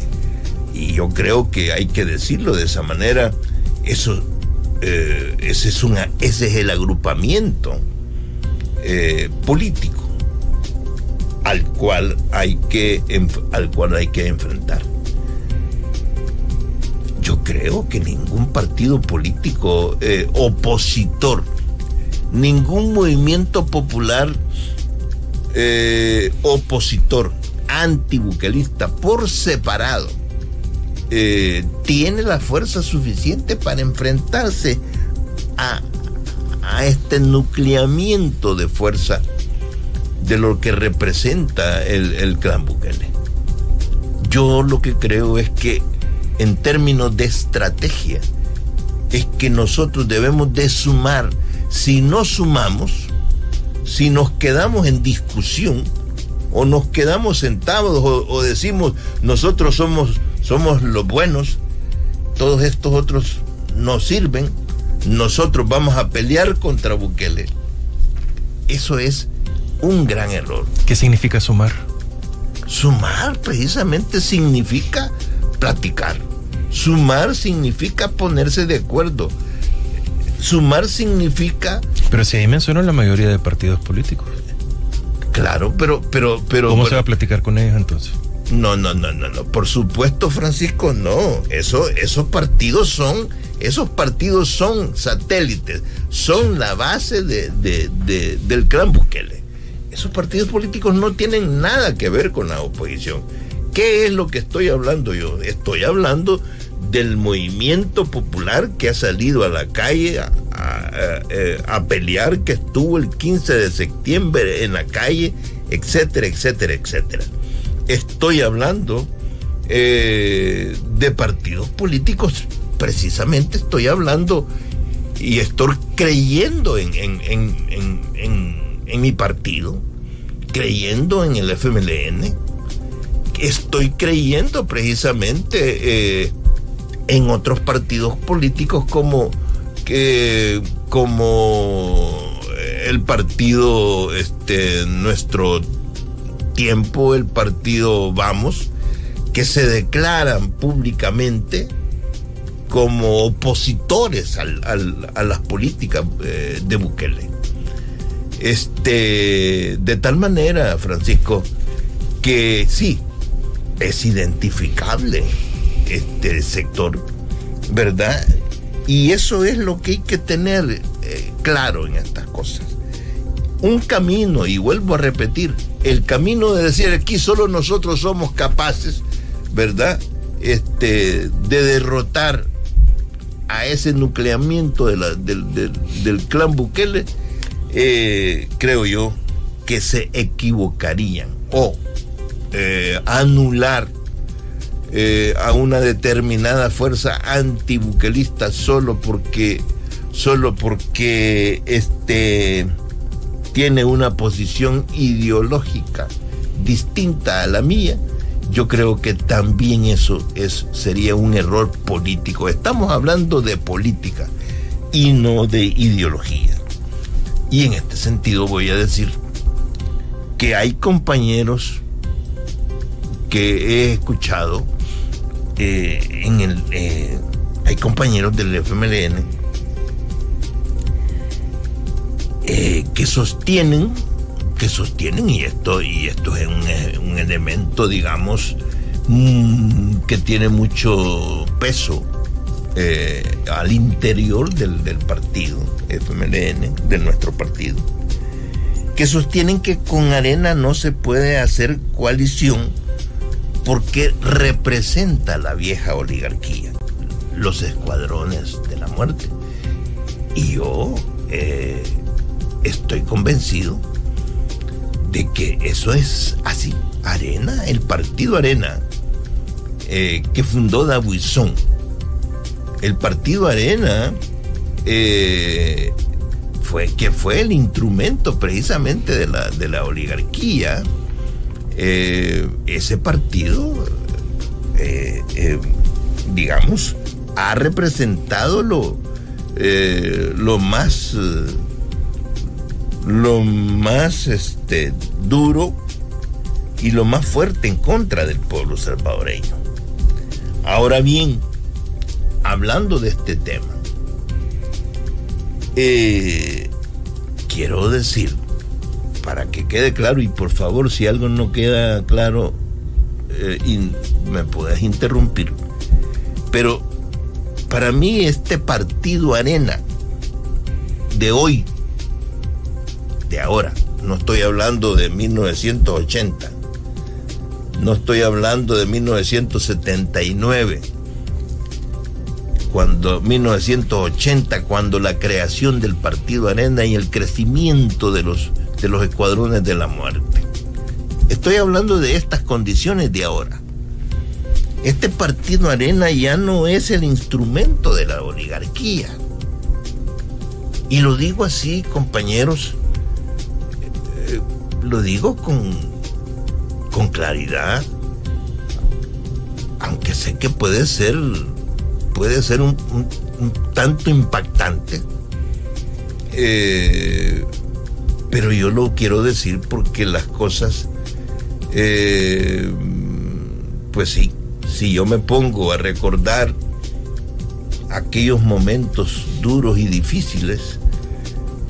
y yo creo que hay que decirlo de esa manera, eso, ese, es una, ese es el agrupamiento político al cual hay que, al cual hay que enfrentar yo creo que ningún partido político eh, opositor, ningún movimiento popular eh, opositor, antibuquelista, por separado, eh, tiene la fuerza suficiente para enfrentarse a, este nucleamiento de fuerza de lo que representa el, el clan Bukele. Yo lo que creo es que en términos de estrategia es que nosotros debemos de sumar. Si no sumamos, si nos quedamos en discusión o nos quedamos sentados o, decimos nosotros somos, somos los buenos, todos estos otros no sirven, nosotros vamos a pelear contra Bukele. Eso es un gran error. ¿Qué significa sumar? Sumar precisamente significa platicar Sumar significa ponerse de acuerdo. Sumar significa... Pero si ahí mencionan la mayoría de partidos políticos. Claro, pero... pero, pero ¿Cómo se va a platicar con ellos entonces? No, no, no, no, no. Por supuesto, Francisco, no. Eso, esos partidos son, esos partidos son satélites, son la base de, del clan Bukele. Esos partidos políticos no tienen nada que ver con la oposición. ¿Qué es lo que estoy hablando yo? Estoy hablando del movimiento popular que ha salido a la calle a, eh, pelear, que estuvo el 15 de septiembre en la calle, etcétera, etcétera, etcétera. Estoy hablando eh, de partidos políticos, precisamente estoy hablando y estoy creyendo en, en mi partido, creyendo en el FMLN, estoy creyendo precisamente eh, en otros partidos políticos como, que como el partido este, Nuestro Tiempo, el partido Vamos, que se declaran públicamente como opositores a las políticas eh, de Bukele. Este, de tal manera, Francisco, que sí, es identificable este sector, ¿verdad? Y eso es lo que hay que tener eh, claro en estas cosas. Un camino, y vuelvo a repetir, el camino de decir aquí solo nosotros somos capaces, ¿verdad? Este, de derrotar a ese nucleamiento de la, del, clan Bukele, eh, creo yo que se equivocarían o eh, anular eh, a una determinada fuerza antibuquelista solo porque solo porque este tiene una posición ideológica distinta a la mía, yo creo que también eso es, sería un error político. Estamos hablando de política y no de ideología. Y en este sentido voy a decir que hay compañeros que he escuchado eh, en el eh, hay compañeros del FMLN eh, que sostienen que sostienen y esto y esto es un, elemento digamos mm, que tiene mucho peso al interior del, del partido FMLN de nuestro partido que sostienen que con arena no se puede hacer coalición porque representa la vieja oligarquía, los escuadrones de la muerte. Y yo eh, estoy convencido de que eso es así. Arena, el partido Arena, eh, que fundó Dabuizón, el partido Arena, eh, fue, que fue el instrumento precisamente de la, de la oligarquía, eh, ese partido, eh, eh, digamos, ha representado lo, lo más lo más este, duro y lo más fuerte en contra del pueblo salvadoreño. Ahora bien, hablando de este tema, quiero decir, para que quede claro, y por favor, si algo no queda claro, eh, me puedes interrumpir, pero para mí este partido arena de hoy, de ahora, no estoy hablando de 1980, no estoy hablando de 1979, cuando 1980, cuando la creación del Partido Arena y el crecimiento de los, de los escuadrones de la muerte. Estoy hablando de estas condiciones de ahora. Este Partido Arena ya no es el instrumento de la oligarquía. Y lo digo así, compañeros, eh, lo digo con, con claridad, aunque sé que puede ser, puede ser un, tanto impactante, eh, pero yo lo quiero decir porque las cosas, eh, pues sí, si yo me pongo a recordar aquellos momentos duros y difíciles,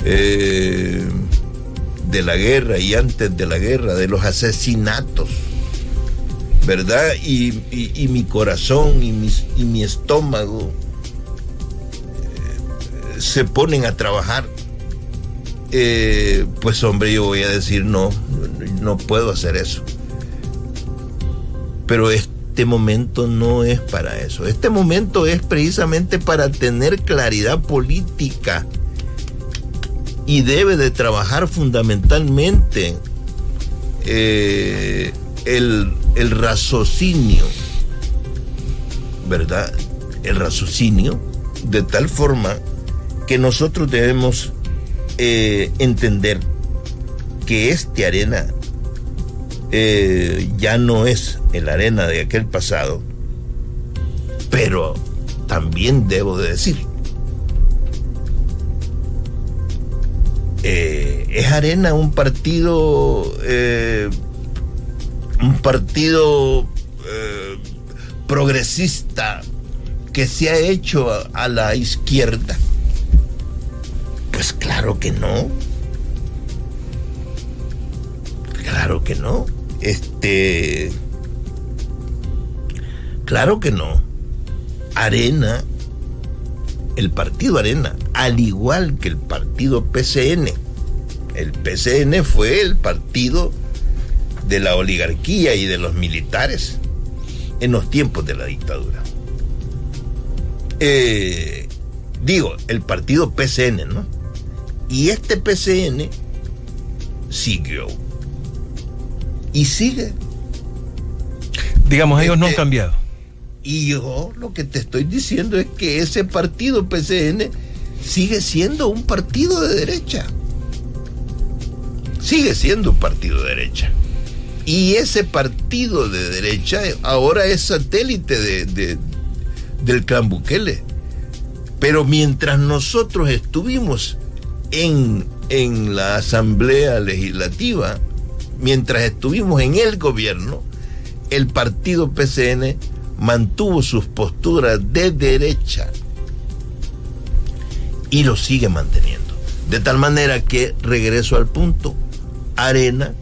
eh, de la guerra y antes de la guerra, de los asesinatos, ¿verdad? Y, mi corazón y, mi estómago eh, se ponen a trabajar. Eh, pues hombre, yo voy a decir no, no puedo hacer eso. Pero este momento no es para eso. Este momento es precisamente para tener claridad política y debe de trabajar fundamentalmente eh, el, raciocinio, ¿verdad? El raciocinio, de tal forma que nosotros debemos eh, entender que este arena eh, ya no es el arena de aquel pasado, pero también debo de decir Eh, es Arena un partido, un partido progresista que se ha hecho a, la izquierda. Pues claro que no. Claro que no. Este. Claro que no. Arena el partido Arena, al igual que el partido PCN. El PCN fue el partido de la oligarquía y de los militares en los tiempos de la dictadura. Eh, digo, el partido PCN, ¿no? Y este PCN siguió. Y sigue. Digamos, ellos no han este, cambiado. Y yo lo que te estoy diciendo es que ese partido PCN sigue siendo un partido de derecha. Sigue siendo un partido de derecha. Y ese partido de derecha ahora es satélite de, del clan Bukele. Pero mientras nosotros estuvimos en, en la Asamblea Legislativa, mientras estuvimos en el gobierno, el partido PCN mantuvo sus posturas de derecha y lo sigue manteniendo. De tal manera que, regreso al punto, Arena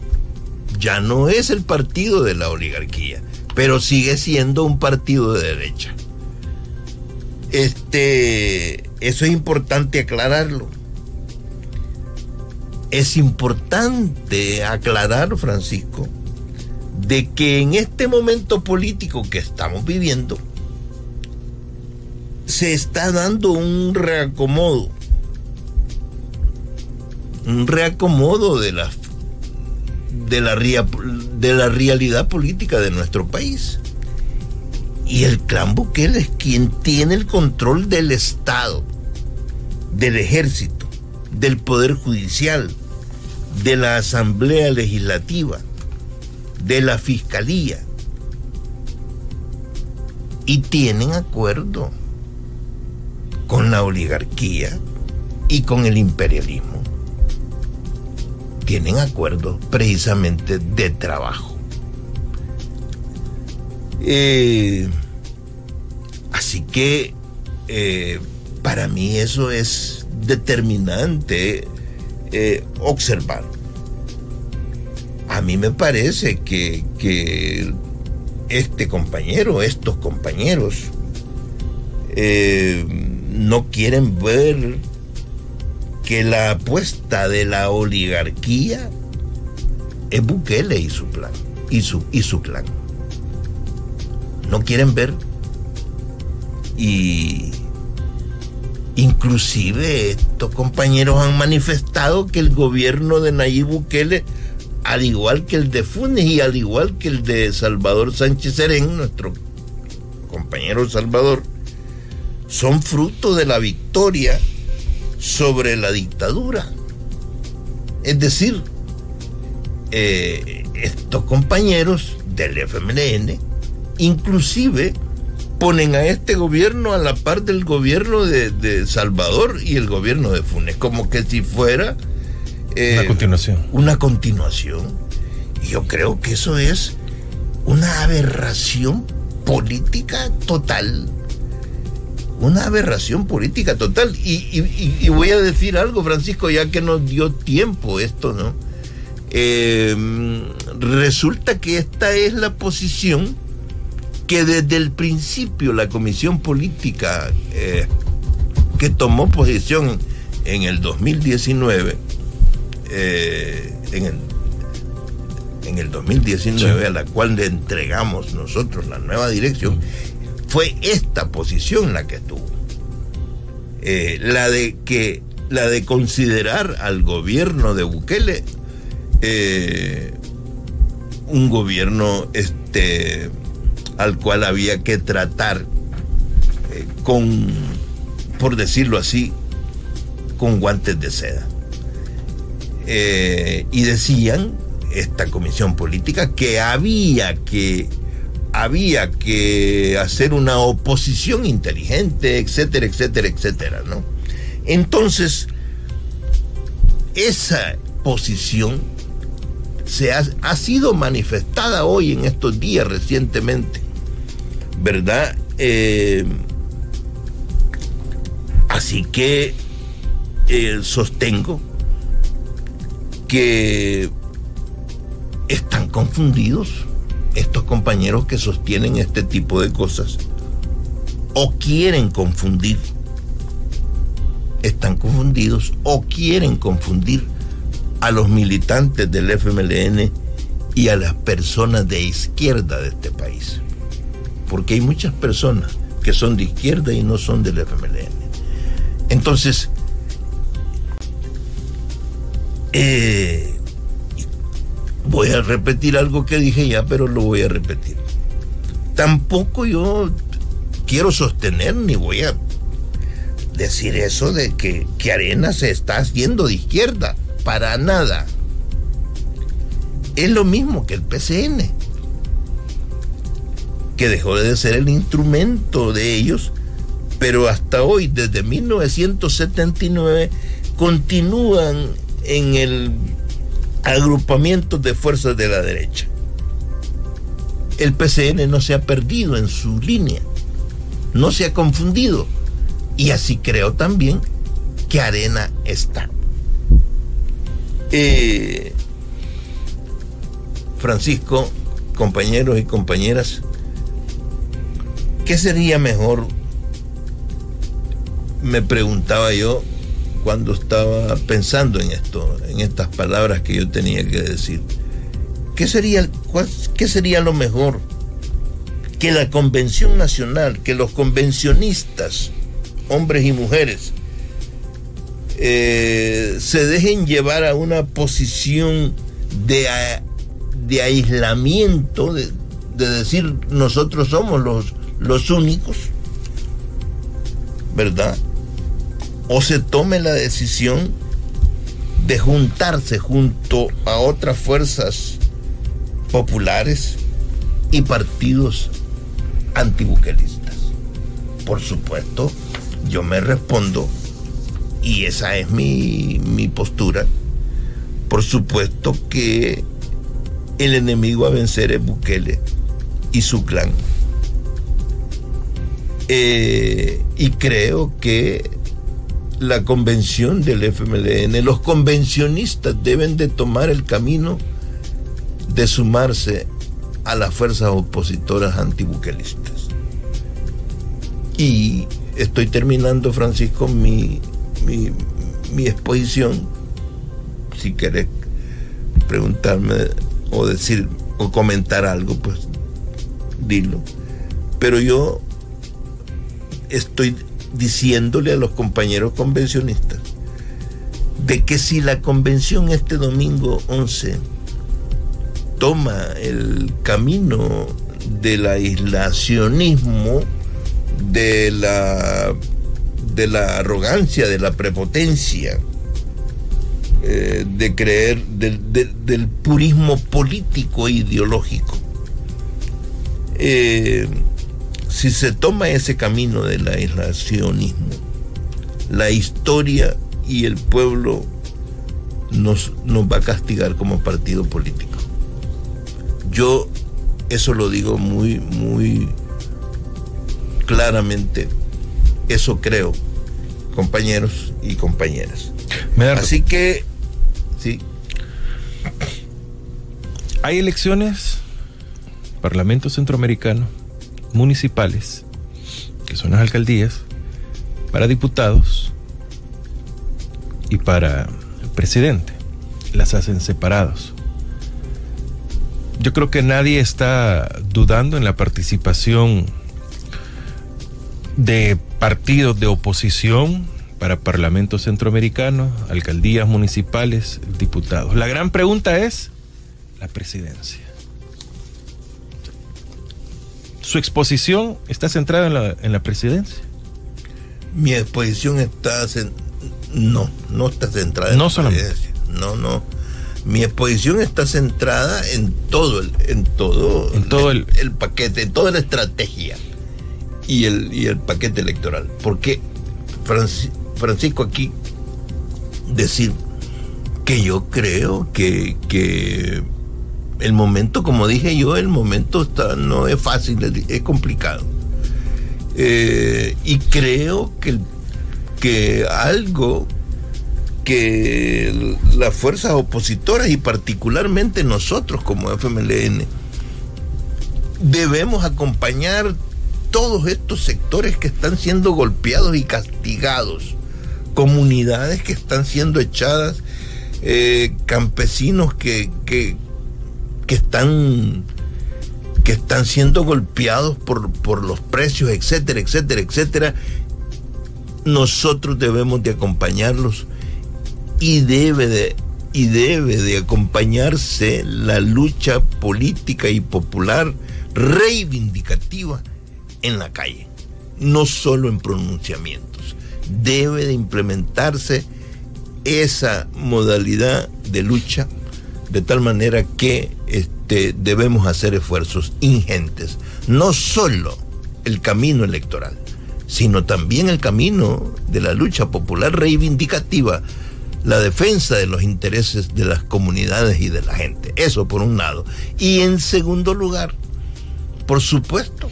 ya no es el partido de la oligarquía, pero sigue siendo un partido de derecha. Este, eso es importante aclararlo. Es importante aclarar, Francisco, de que en este momento político que estamos viviendo se está dando un reacomodo, un reacomodo de la, de la, realidad política de nuestro país. Y el clan Bukele es quien tiene el control del Estado, del ejército, del Poder Judicial, de la Asamblea Legislativa de la fiscalía y tienen acuerdo con la oligarquía y con el imperialismo. Tienen acuerdos precisamente de trabajo. Eh, así que eh, para mí eso es determinante eh, observar. A mí me parece que, que este compañero, estos compañeros, no quieren ver que la apuesta de la oligarquía es Bukele y su plan y su, y su clan. No quieren ver y inclusive estos compañeros han manifestado que el gobierno de Nayib Bukele, al igual que el de Funes y al igual que el de Salvador Sánchez Serén, nuestro compañero Salvador, son fruto de la victoria sobre la dictadura. Es decir, eh, estos compañeros del FMLN inclusive ponen a este gobierno a la par del gobierno de, Salvador y el gobierno de Funes, como que si fuera eh, una continuación. Una continuación. Y yo creo que eso es una aberración política total una aberración política total. Y, voy a decir algo, Francisco, ya que nos dio tiempo esto, ¿no? Em, resulta que esta es la posición que desde el principio la comisión política eh, que tomó posición en el 2019, eh, en, el, en el 2019, a la cual le entregamos nosotros la nueva dirección, fue esta posición la que tuvo. Eh, la de que la de considerar al gobierno de Bukele eh, un gobierno este al cual había que tratar eh, con por decirlo así con guantes de seda y decían esta comisión política que había que había que hacer una oposición inteligente, etcétera, etcétera, etcétera, ¿no? Entonces, esa posición se ha, sido manifestada hoy en estos días recientemente, ¿verdad? Eh, así que eh, sostengo que están confundidos estos compañeros que sostienen este tipo de cosas o quieren confundir, están confundidos o quieren confundir a los militantes del FMLN y a las personas de izquierda de este país. Porque hay muchas personas que son de izquierda y no son del FMLN. Entonces, eh, voy a repetir algo que dije ya, pero lo voy a repetir. Tampoco yo quiero sostener ni voy a decir eso de que, que Arena se está haciendo de izquierda. Para nada. Es lo mismo que el PCN, que dejó de ser el instrumento de ellos, pero hasta hoy, desde 1979, continúan en el agrupamientos de fuerzas de la derecha. El PCN no se ha perdido en su línea, no se ha confundido. Y así creo también que Arena está. Eh, Francisco, compañeros y compañeras, ¿qué sería mejor? Me preguntaba yo cuando estaba pensando en esto, en estas palabras que yo tenía que decir. ¿Qué sería, qué sería lo mejor? Que la Convención Nacional, que los convencionistas, hombres y mujeres, eh, se dejen llevar a una posición de, aislamiento, de, decir nosotros somos los, los únicos, ¿verdad? o se tome la decisión de juntarse junto a otras fuerzas populares y partidos antibuquelistas. Por supuesto, yo me respondo, y esa es mi, mi postura, por supuesto que el enemigo a vencer es Bukele y su clan. Eh, y creo que la convención del FMLN, los convencionistas deben de tomar el camino de sumarse a las fuerzas opositoras antibuquelistas. Y estoy terminando, Francisco, mi, mi, mi exposición. Si querés preguntarme o decir o comentar algo, pues dilo. Pero yo estoy diciéndole a los compañeros convencionistas de que si la convención este domingo 11 toma el camino del aislacionismo, de la, de la arrogancia, de la prepotencia, eh, de creer del, purismo político e ideológico. Eh, si se toma ese camino del aislacionismo, la historia y el pueblo nos, nos va a castigar como partido político. Yo eso lo digo muy, muy claramente. Eso creo, compañeros y compañeras. Así que, sí. Hay elecciones, Parlamento Centroamericano, municipales, que son las alcaldías, para diputados y para presidente. Las hacen separados. Yo creo que nadie está dudando en la participación de partidos de oposición para Parlamento Centroamericano, alcaldías municipales, diputados. La gran pregunta es la presidencia. ¿Su exposición está centrada en la, en la presidencia? Mi exposición está... No, no está centrada no en la presidencia. No, no. Mi exposición está centrada en todo el, en todo, en todo el, el, el paquete, en toda la estrategia y el, y el paquete electoral. Porque, Francisco, aquí decir que yo creo que, que el momento, como dije yo, el momento está, no es fácil, es complicado. Eh, y creo que, que algo que las fuerzas opositoras y particularmente nosotros como FMLN debemos acompañar todos estos sectores que están siendo golpeados y castigados, comunidades que están siendo echadas, eh, campesinos que, que, que están que están siendo golpeados por, por los precios, etcétera, etcétera, etcétera, nosotros debemos de acompañarlos y debe de, y debe de acompañarse la lucha política y popular reivindicativa en la calle, no solo en pronunciamientos. Debe de implementarse esa modalidad de lucha de tal manera que debemos hacer esfuerzos ingentes, no solo el camino electoral, sino también el camino de la lucha popular reivindicativa, la defensa de los intereses de las comunidades y de la gente. Eso por un lado. Y en segundo lugar, por supuesto,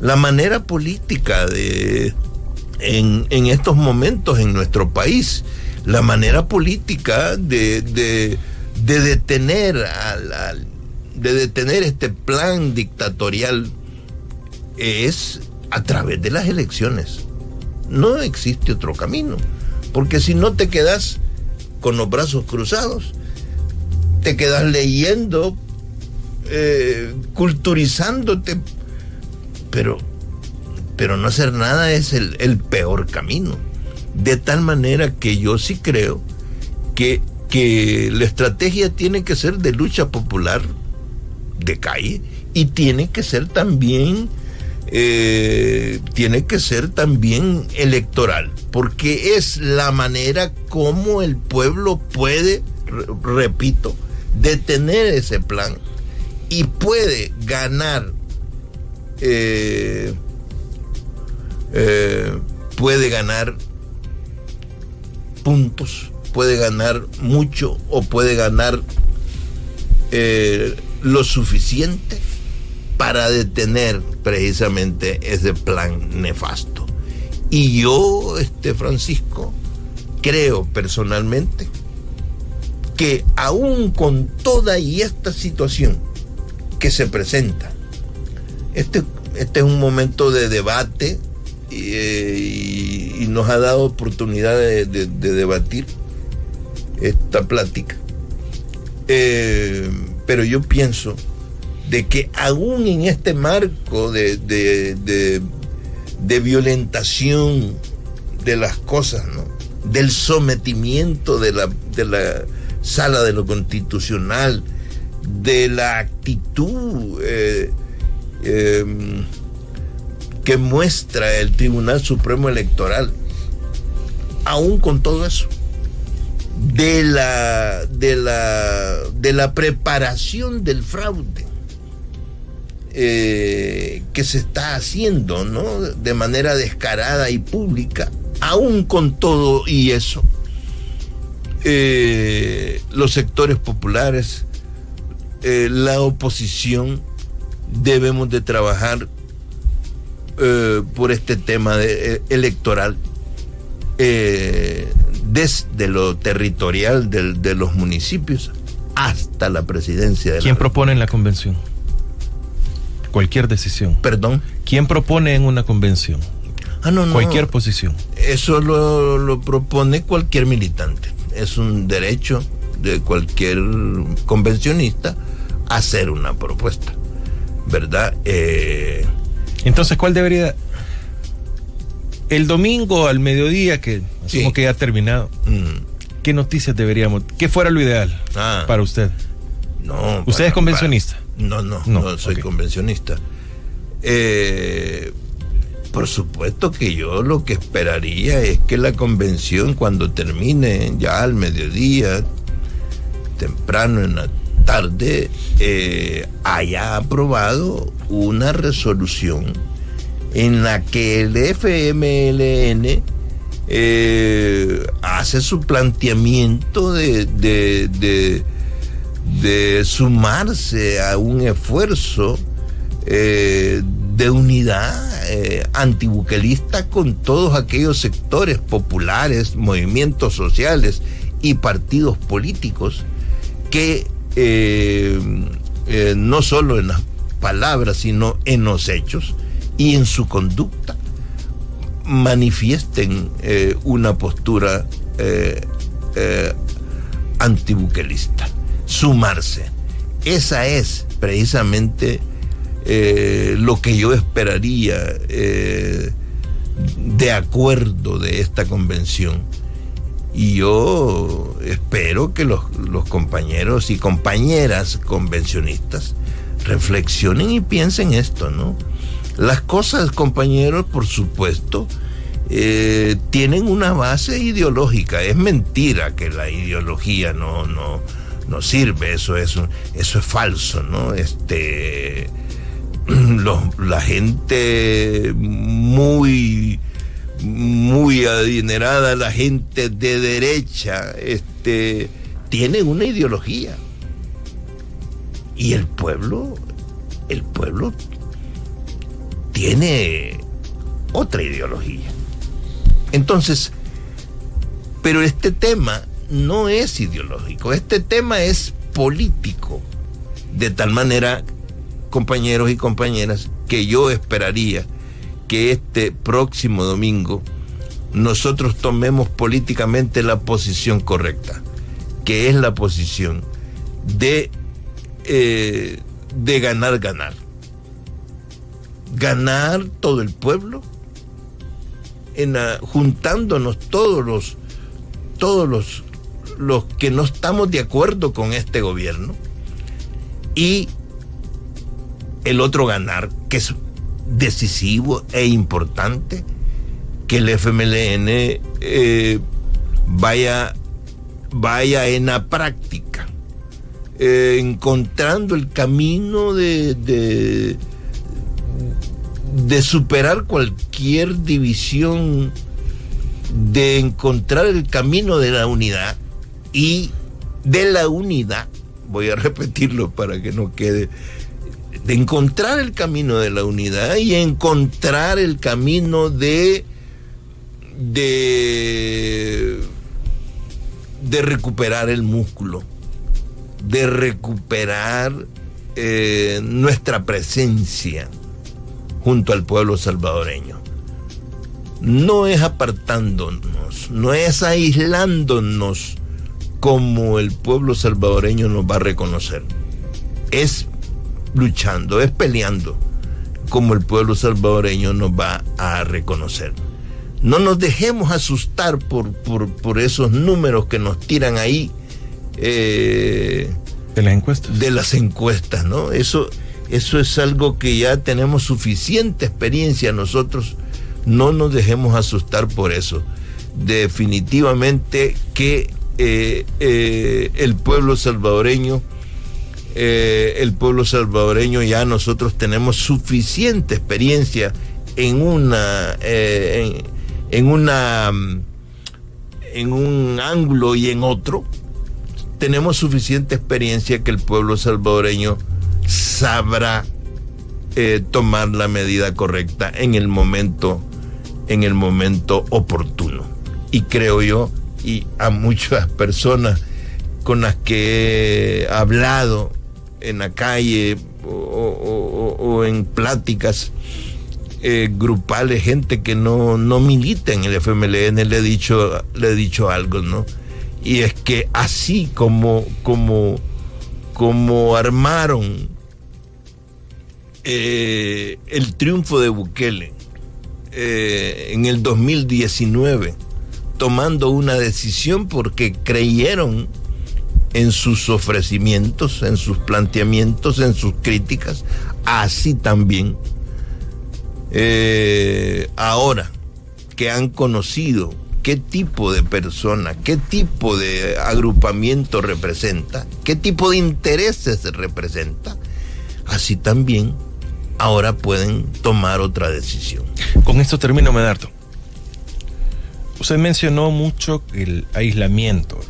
la manera política de en, en estos momentos en nuestro país, la manera política de, de detener al, de detener este plan dictatorial es a través de las elecciones. No existe otro camino, porque si no te quedas con los brazos cruzados, te quedas leyendo, eh, culturizándote, pero, pero no hacer nada es el peor camino. De tal manera que yo sí creo que que la estrategia tiene que ser de lucha popular de calle y tiene que ser también eh, tiene que ser también electoral porque es la manera como el pueblo puede repito detener ese plan y puede ganar eh, eh, puede ganar puntos, puede ganar mucho o puede ganar eh, lo suficiente para detener precisamente ese plan nefasto. Y yo, este Francisco, creo personalmente que aún con toda y esta situación que se presenta, este, este es un momento de debate y, y, nos ha dado oportunidad de debatir esta plática. Eh, pero yo pienso de que aún en este marco de, de, de, violentación de las cosas, del sometimiento de la, de la sala de lo constitucional, de la actitud eh, eh, que muestra el Tribunal Supremo Electoral, aún con todo eso, de la, de la, de la preparación del fraude eh, que se está haciendo, ¿no? De manera descarada y pública, aún con todo y eso, eh, los sectores populares, eh, la oposición, debemos de trabajar por este tema electoral desde lo territorial de, de, los municipios hasta la presidencia. De ¿Quién la propone en la convención? Cualquier decisión. Perdón. ¿Quién propone en una convención? Ah, no, no. Cualquier posición. Eso lo, lo propone cualquier militante. Es un derecho de cualquier convencionista hacer una propuesta, ¿verdad? Eh, Entonces, ¿cuál debería... El domingo al mediodía, que asumo Sí. que ya ha terminado, mm, ¿qué noticias deberíamos... ¿Qué fuera lo ideal Ah. para usted? no. ¿Usted es convencionista? para- no, no, no, No, soy convencionista. Eh, por supuesto que yo lo que esperaría es que la convención cuando termine ya al mediodía, temprano en la tarde, eh, haya aprobado una resolución en la que el FMLN eh, hace su planteamiento de, de, de, sumarse a un esfuerzo eh, de unidad eh, con todos aquellos sectores populares, movimientos sociales y partidos políticos que eh, no solo en las palabras, sino en los hechos y en su conducta manifiesten eh, una postura eh, eh, antibuquelista, sumarse. Esa es precisamente eh, lo que yo esperaría de acuerdo de esta convención. Y yo espero que los, los compañeros y compañeras convencionistas reflexionen y piensen esto, ¿no? Las cosas, compañeros, por supuesto, eh, tienen una base ideológica. Es mentira que la ideología no, no, no sirve, eso es, eso es falso, ¿no? Este, la gente muy, muy adinerada, la gente de derecha, este, tiene una ideología. Y el pueblo, el pueblo tiene otra ideología. Entonces, pero este tema no es ideológico, este tema es político. De tal manera, compañeros y compañeras, que yo esperaría que este próximo domingo nosotros tomemos políticamente la posición correcta, que es la posición de, eh, de ganar, ganar. Ganar todo el pueblo, en juntándonos todos los, todos los, los que no estamos de acuerdo con este gobierno y el otro ganar, que es decisivo e importante, que el FMLN eh, vaya, vaya en la práctica, eh, encontrando el camino de, de superar cualquier división, de encontrar el camino de la unidad y de la unidad, voy a repetirlo para que no quede, de encontrar el camino de la unidad y encontrar el camino de de de recuperar el músculo, de recuperar eh, nuestra presencia junto al pueblo salvadoreño. No es apartándonos, no es aislándonos como el pueblo salvadoreño nos va a reconocer. Es luchando, es peleando como el pueblo salvadoreño nos va a reconocer. No nos dejemos asustar por, por, esos números que nos tiran ahí. Eh, de las encuestas. De las encuestas, ¿no? Eso, eso es algo que ya tenemos suficiente experiencia nosotros. No nos dejemos asustar por eso. Definitivamente que eh, eh, el pueblo salvadoreño, el pueblo salvadoreño ya nosotros tenemos suficiente experiencia en una en una en un ángulo y en otro, tenemos suficiente experiencia que el pueblo salvadoreño sabrá eh, tomar la medida correcta en el momento en el momento oportuno. Y creo yo, y a muchas personas con las que he hablado en la calle o en pláticas, eh, grupales, gente que no, no milita en el FMLN, le he dicho, le he dicho algo, ¿no? Y es que así como, como, como armaron eh, el triunfo de Bukele eh, en el 2019, tomando una decisión porque creyeron en sus ofrecimientos, en sus planteamientos, en sus críticas, así también eh, ahora que han conocido qué tipo de persona, qué tipo de agrupamiento representa, qué tipo de intereses representa, así también ahora pueden tomar otra decisión. Con esto termino, Medardo. Usted mencionó mucho el aislamiento,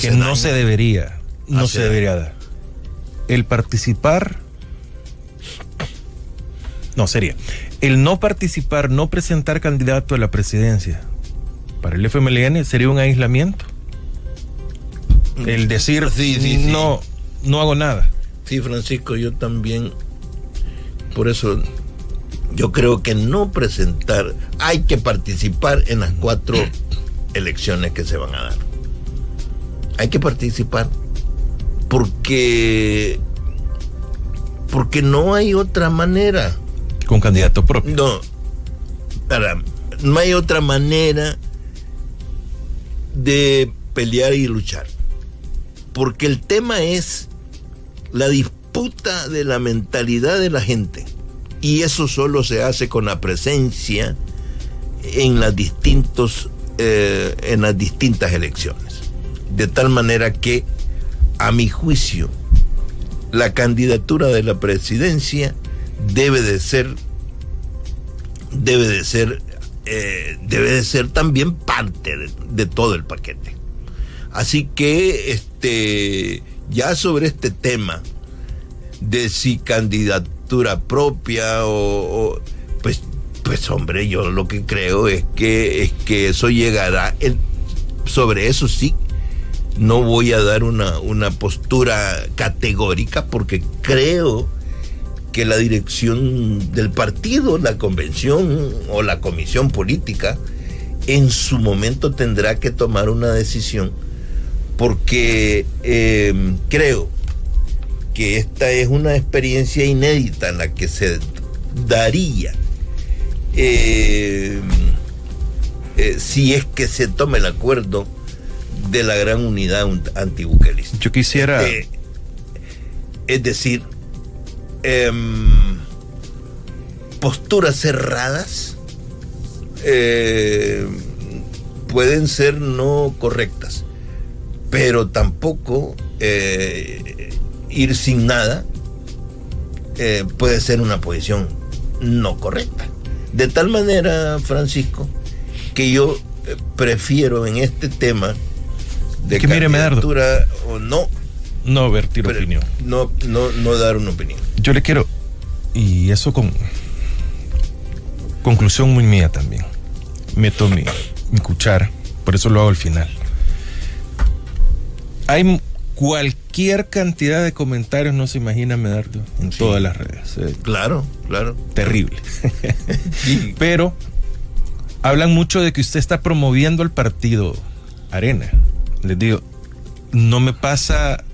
que no se debería, no se debería dar. El participar no, sería. El no participar, no presentar candidato a la presidencia para el FMLN sería un aislamiento. El decir no, no hago nada. Sí, Francisco, yo también. Por eso yo creo que no presentar, hay que participar en las cuatro elecciones que se van a dar. Hay que participar porque porque no hay otra manera con candidato propio. No, para, no hay otra manera de pelear y luchar. Porque el tema es la disputa de la mentalidad de la gente. Y eso solo se hace con la presencia en las, distintos, eh, en las distintas elecciones. De tal manera que, a mi juicio, la candidatura de la presidencia debe de ser, debe de ser, eh, debe de ser también parte de, todo el paquete. Así que, este, ya sobre este tema de si candidatura propia o, pues, pues hombre, yo lo que creo es que es que eso llegará. Sobre eso sí, no voy a dar una, una postura categórica porque creo que la dirección del partido, la convención o la comisión política, en su momento tendrá que tomar una decisión, porque em, creo que esta es una experiencia inédita en la que se daría, em, eh, si es que se toma el acuerdo de la gran unidad antibuquelista. Yo quisiera... Eh, es decir, Em, posturas cerradas eh, pueden ser no correctas, pero tampoco eh, ir sin nada eh, puede ser una posición no correcta. De tal manera, Francisco, que yo eh, prefiero en este tema de que mire, candidatura o no no vertir opinión. No, no, no dar una opinión. Yo le quiero, y eso con conclusión muy mía también. Meto mi, mi cuchara, por eso lo hago al final. Hay cualquier cantidad de comentarios, no se imagina, Medardo, en todas las redes. Eh. Claro, claro. Terrible. Pero hablan mucho de que usted está promoviendo el partido Arena. Les digo, no me pasa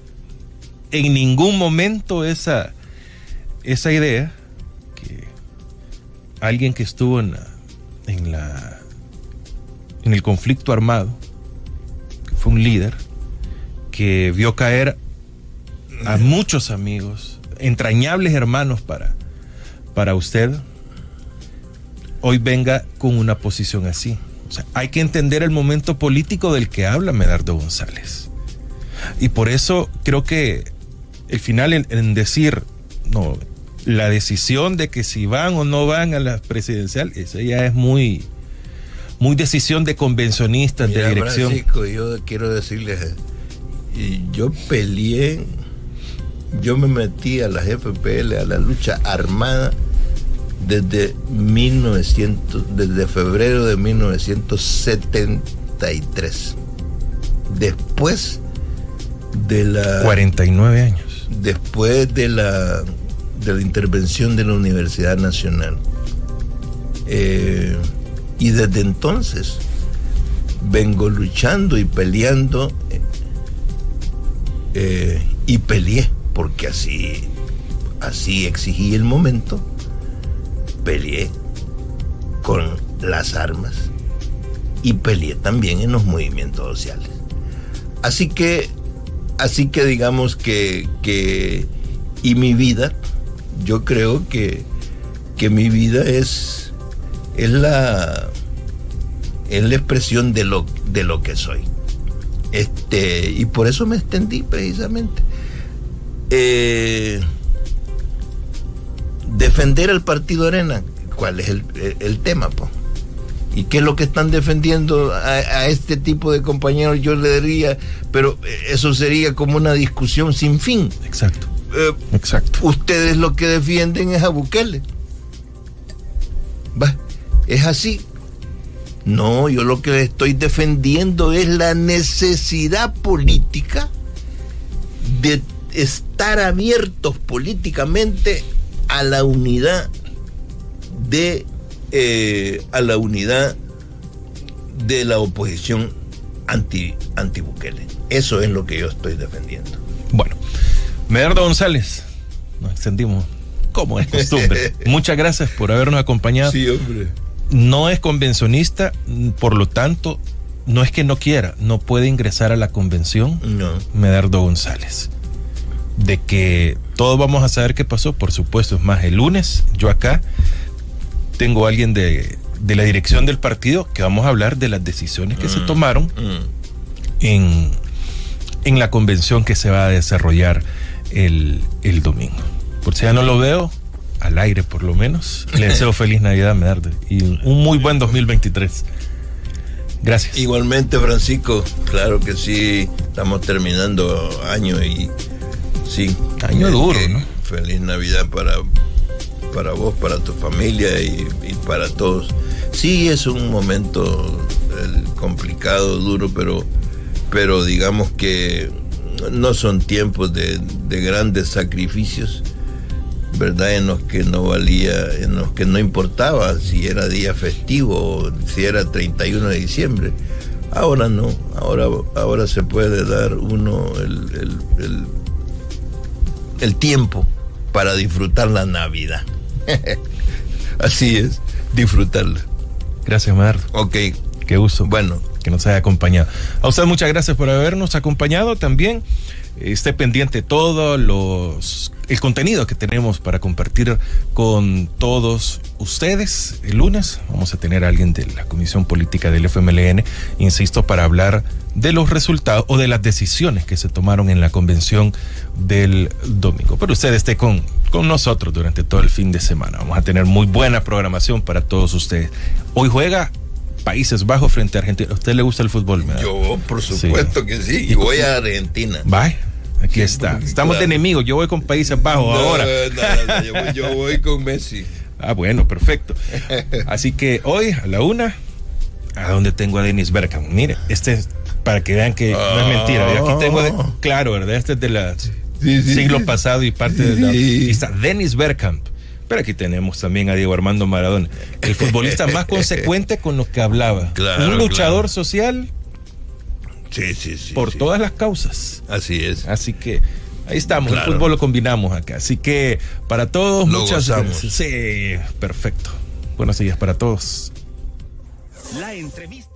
en ningún momento esa, esa idea que alguien que estuvo en la, en la en el conflicto armado, que fue un líder, que vio caer a muchos amigos, entrañables hermanos para, para usted, hoy venga con una posición así. O sea, hay que entender el momento político del que habla Medardo González. Y por eso creo que el final en, decir, no, la decisión de que si van o no van a la presidencial, esa ya es muy, muy decisión de convencionistas, de dirección. Francisco, yo quiero decirles, yo peleé, yo me metí a las FPL, a la lucha armada desde 1900, desde febrero de 1973. Después de la 49 años después de la, de la intervención de la Universidad Nacional. Eh, y desde entonces vengo luchando y peleando eh, y peleé porque así así exigí el momento peleé con las armas y peleé también en los movimientos sociales así que así que digamos que, y mi vida, yo creo que, que mi vida es, es la es la expresión de lo, de lo que soy. Este, y por eso me extendí precisamente. Eh, defender al partido Arena, ¿cuál es el, el tema? pues ¿Y qué es lo que están defendiendo a, este tipo de compañeros? Yo le diría, pero eso sería como una discusión sin fin. Exacto. Eh, Exacto. Ustedes lo que defienden es a Bukele. ¿Va? Es así. No, yo lo que estoy defendiendo es la necesidad política de estar abiertos políticamente a la unidad de eh, a la unidad de la oposición anti, anti Bukele. Eso es lo que yo estoy defendiendo. Bueno, Medardo González, nos extendimos como es costumbre. Muchas gracias por habernos acompañado. Sí, hombre. No es convencionista, por lo tanto, no es que no quiera, no puede ingresar a la convención. No. Medardo González. De que todos vamos a saber qué pasó, por supuesto, es más, el lunes yo acá tengo a alguien de, la dirección del partido que vamos a hablar de las decisiones que se mm, tomaron mm. en, en, la convención que se va a desarrollar el, domingo. Por si ya no lo veo, al aire por lo menos, le deseo feliz Navidad, Medardo, y un muy buen 2023. Gracias. Igualmente, Francisco, claro que sí, estamos terminando año y sí. Año duro, ¿no? Feliz Navidad para para vos, para tu familia y, para todos. Sí, es un momento complicado, duro, pero, pero digamos que no son tiempos de, grandes sacrificios, ¿verdad? En los que no valía, en los que no importaba si era día festivo o si era 31 de diciembre. Ahora no, ahora, ahora se puede dar uno el, el, el tiempo para disfrutar la Navidad. Así es, disfrutarla. Gracias, Mar. Ok. Qué gusto. Bueno. Que nos haya acompañado. A usted muchas gracias por habernos acompañado también. Esté pendiente todo los el contenido que tenemos para compartir con todos ustedes. El lunes vamos a tener a alguien de la Comisión Política del FMLN, insisto, para hablar de los resultados o de las decisiones que se tomaron en la convención del domingo. Pero usted esté con con nosotros durante todo el fin de semana. Vamos a tener muy buena programación para todos ustedes. Hoy juega Países Bajos frente a Argentina. ¿A usted le gusta el fútbol? Yo, por supuesto que sí. Y voy a Argentina. Bye. Aquí está. Estamos de enemigos. Yo voy con Países Bajos No, ahora. no, no, yo, voy- yo voy con Messi. Ah, bueno, perfecto. Así que hoy a la una, a donde tengo a Dennis Bergkamp. Mire, este es para que vean que no es mentira. Yo aquí tengo, de- claro, ¿verdad? Este es del sí, siglo sí. pasado y parte de la. Sí. Aquí está Dennis Bergkamp. Pero aquí tenemos también a Diego Armando Maradona, el futbolista más consecuente con lo que hablaba. Claro, Un luchador claro. social Sí, sí, sí. por sí. todas las causas. Así es. Así que ahí estamos, Claro. el fútbol lo combinamos acá. Así que para todos, Lo muchas gozamos. gracias. Sí, perfecto. Buenos días para todos. La entrevista.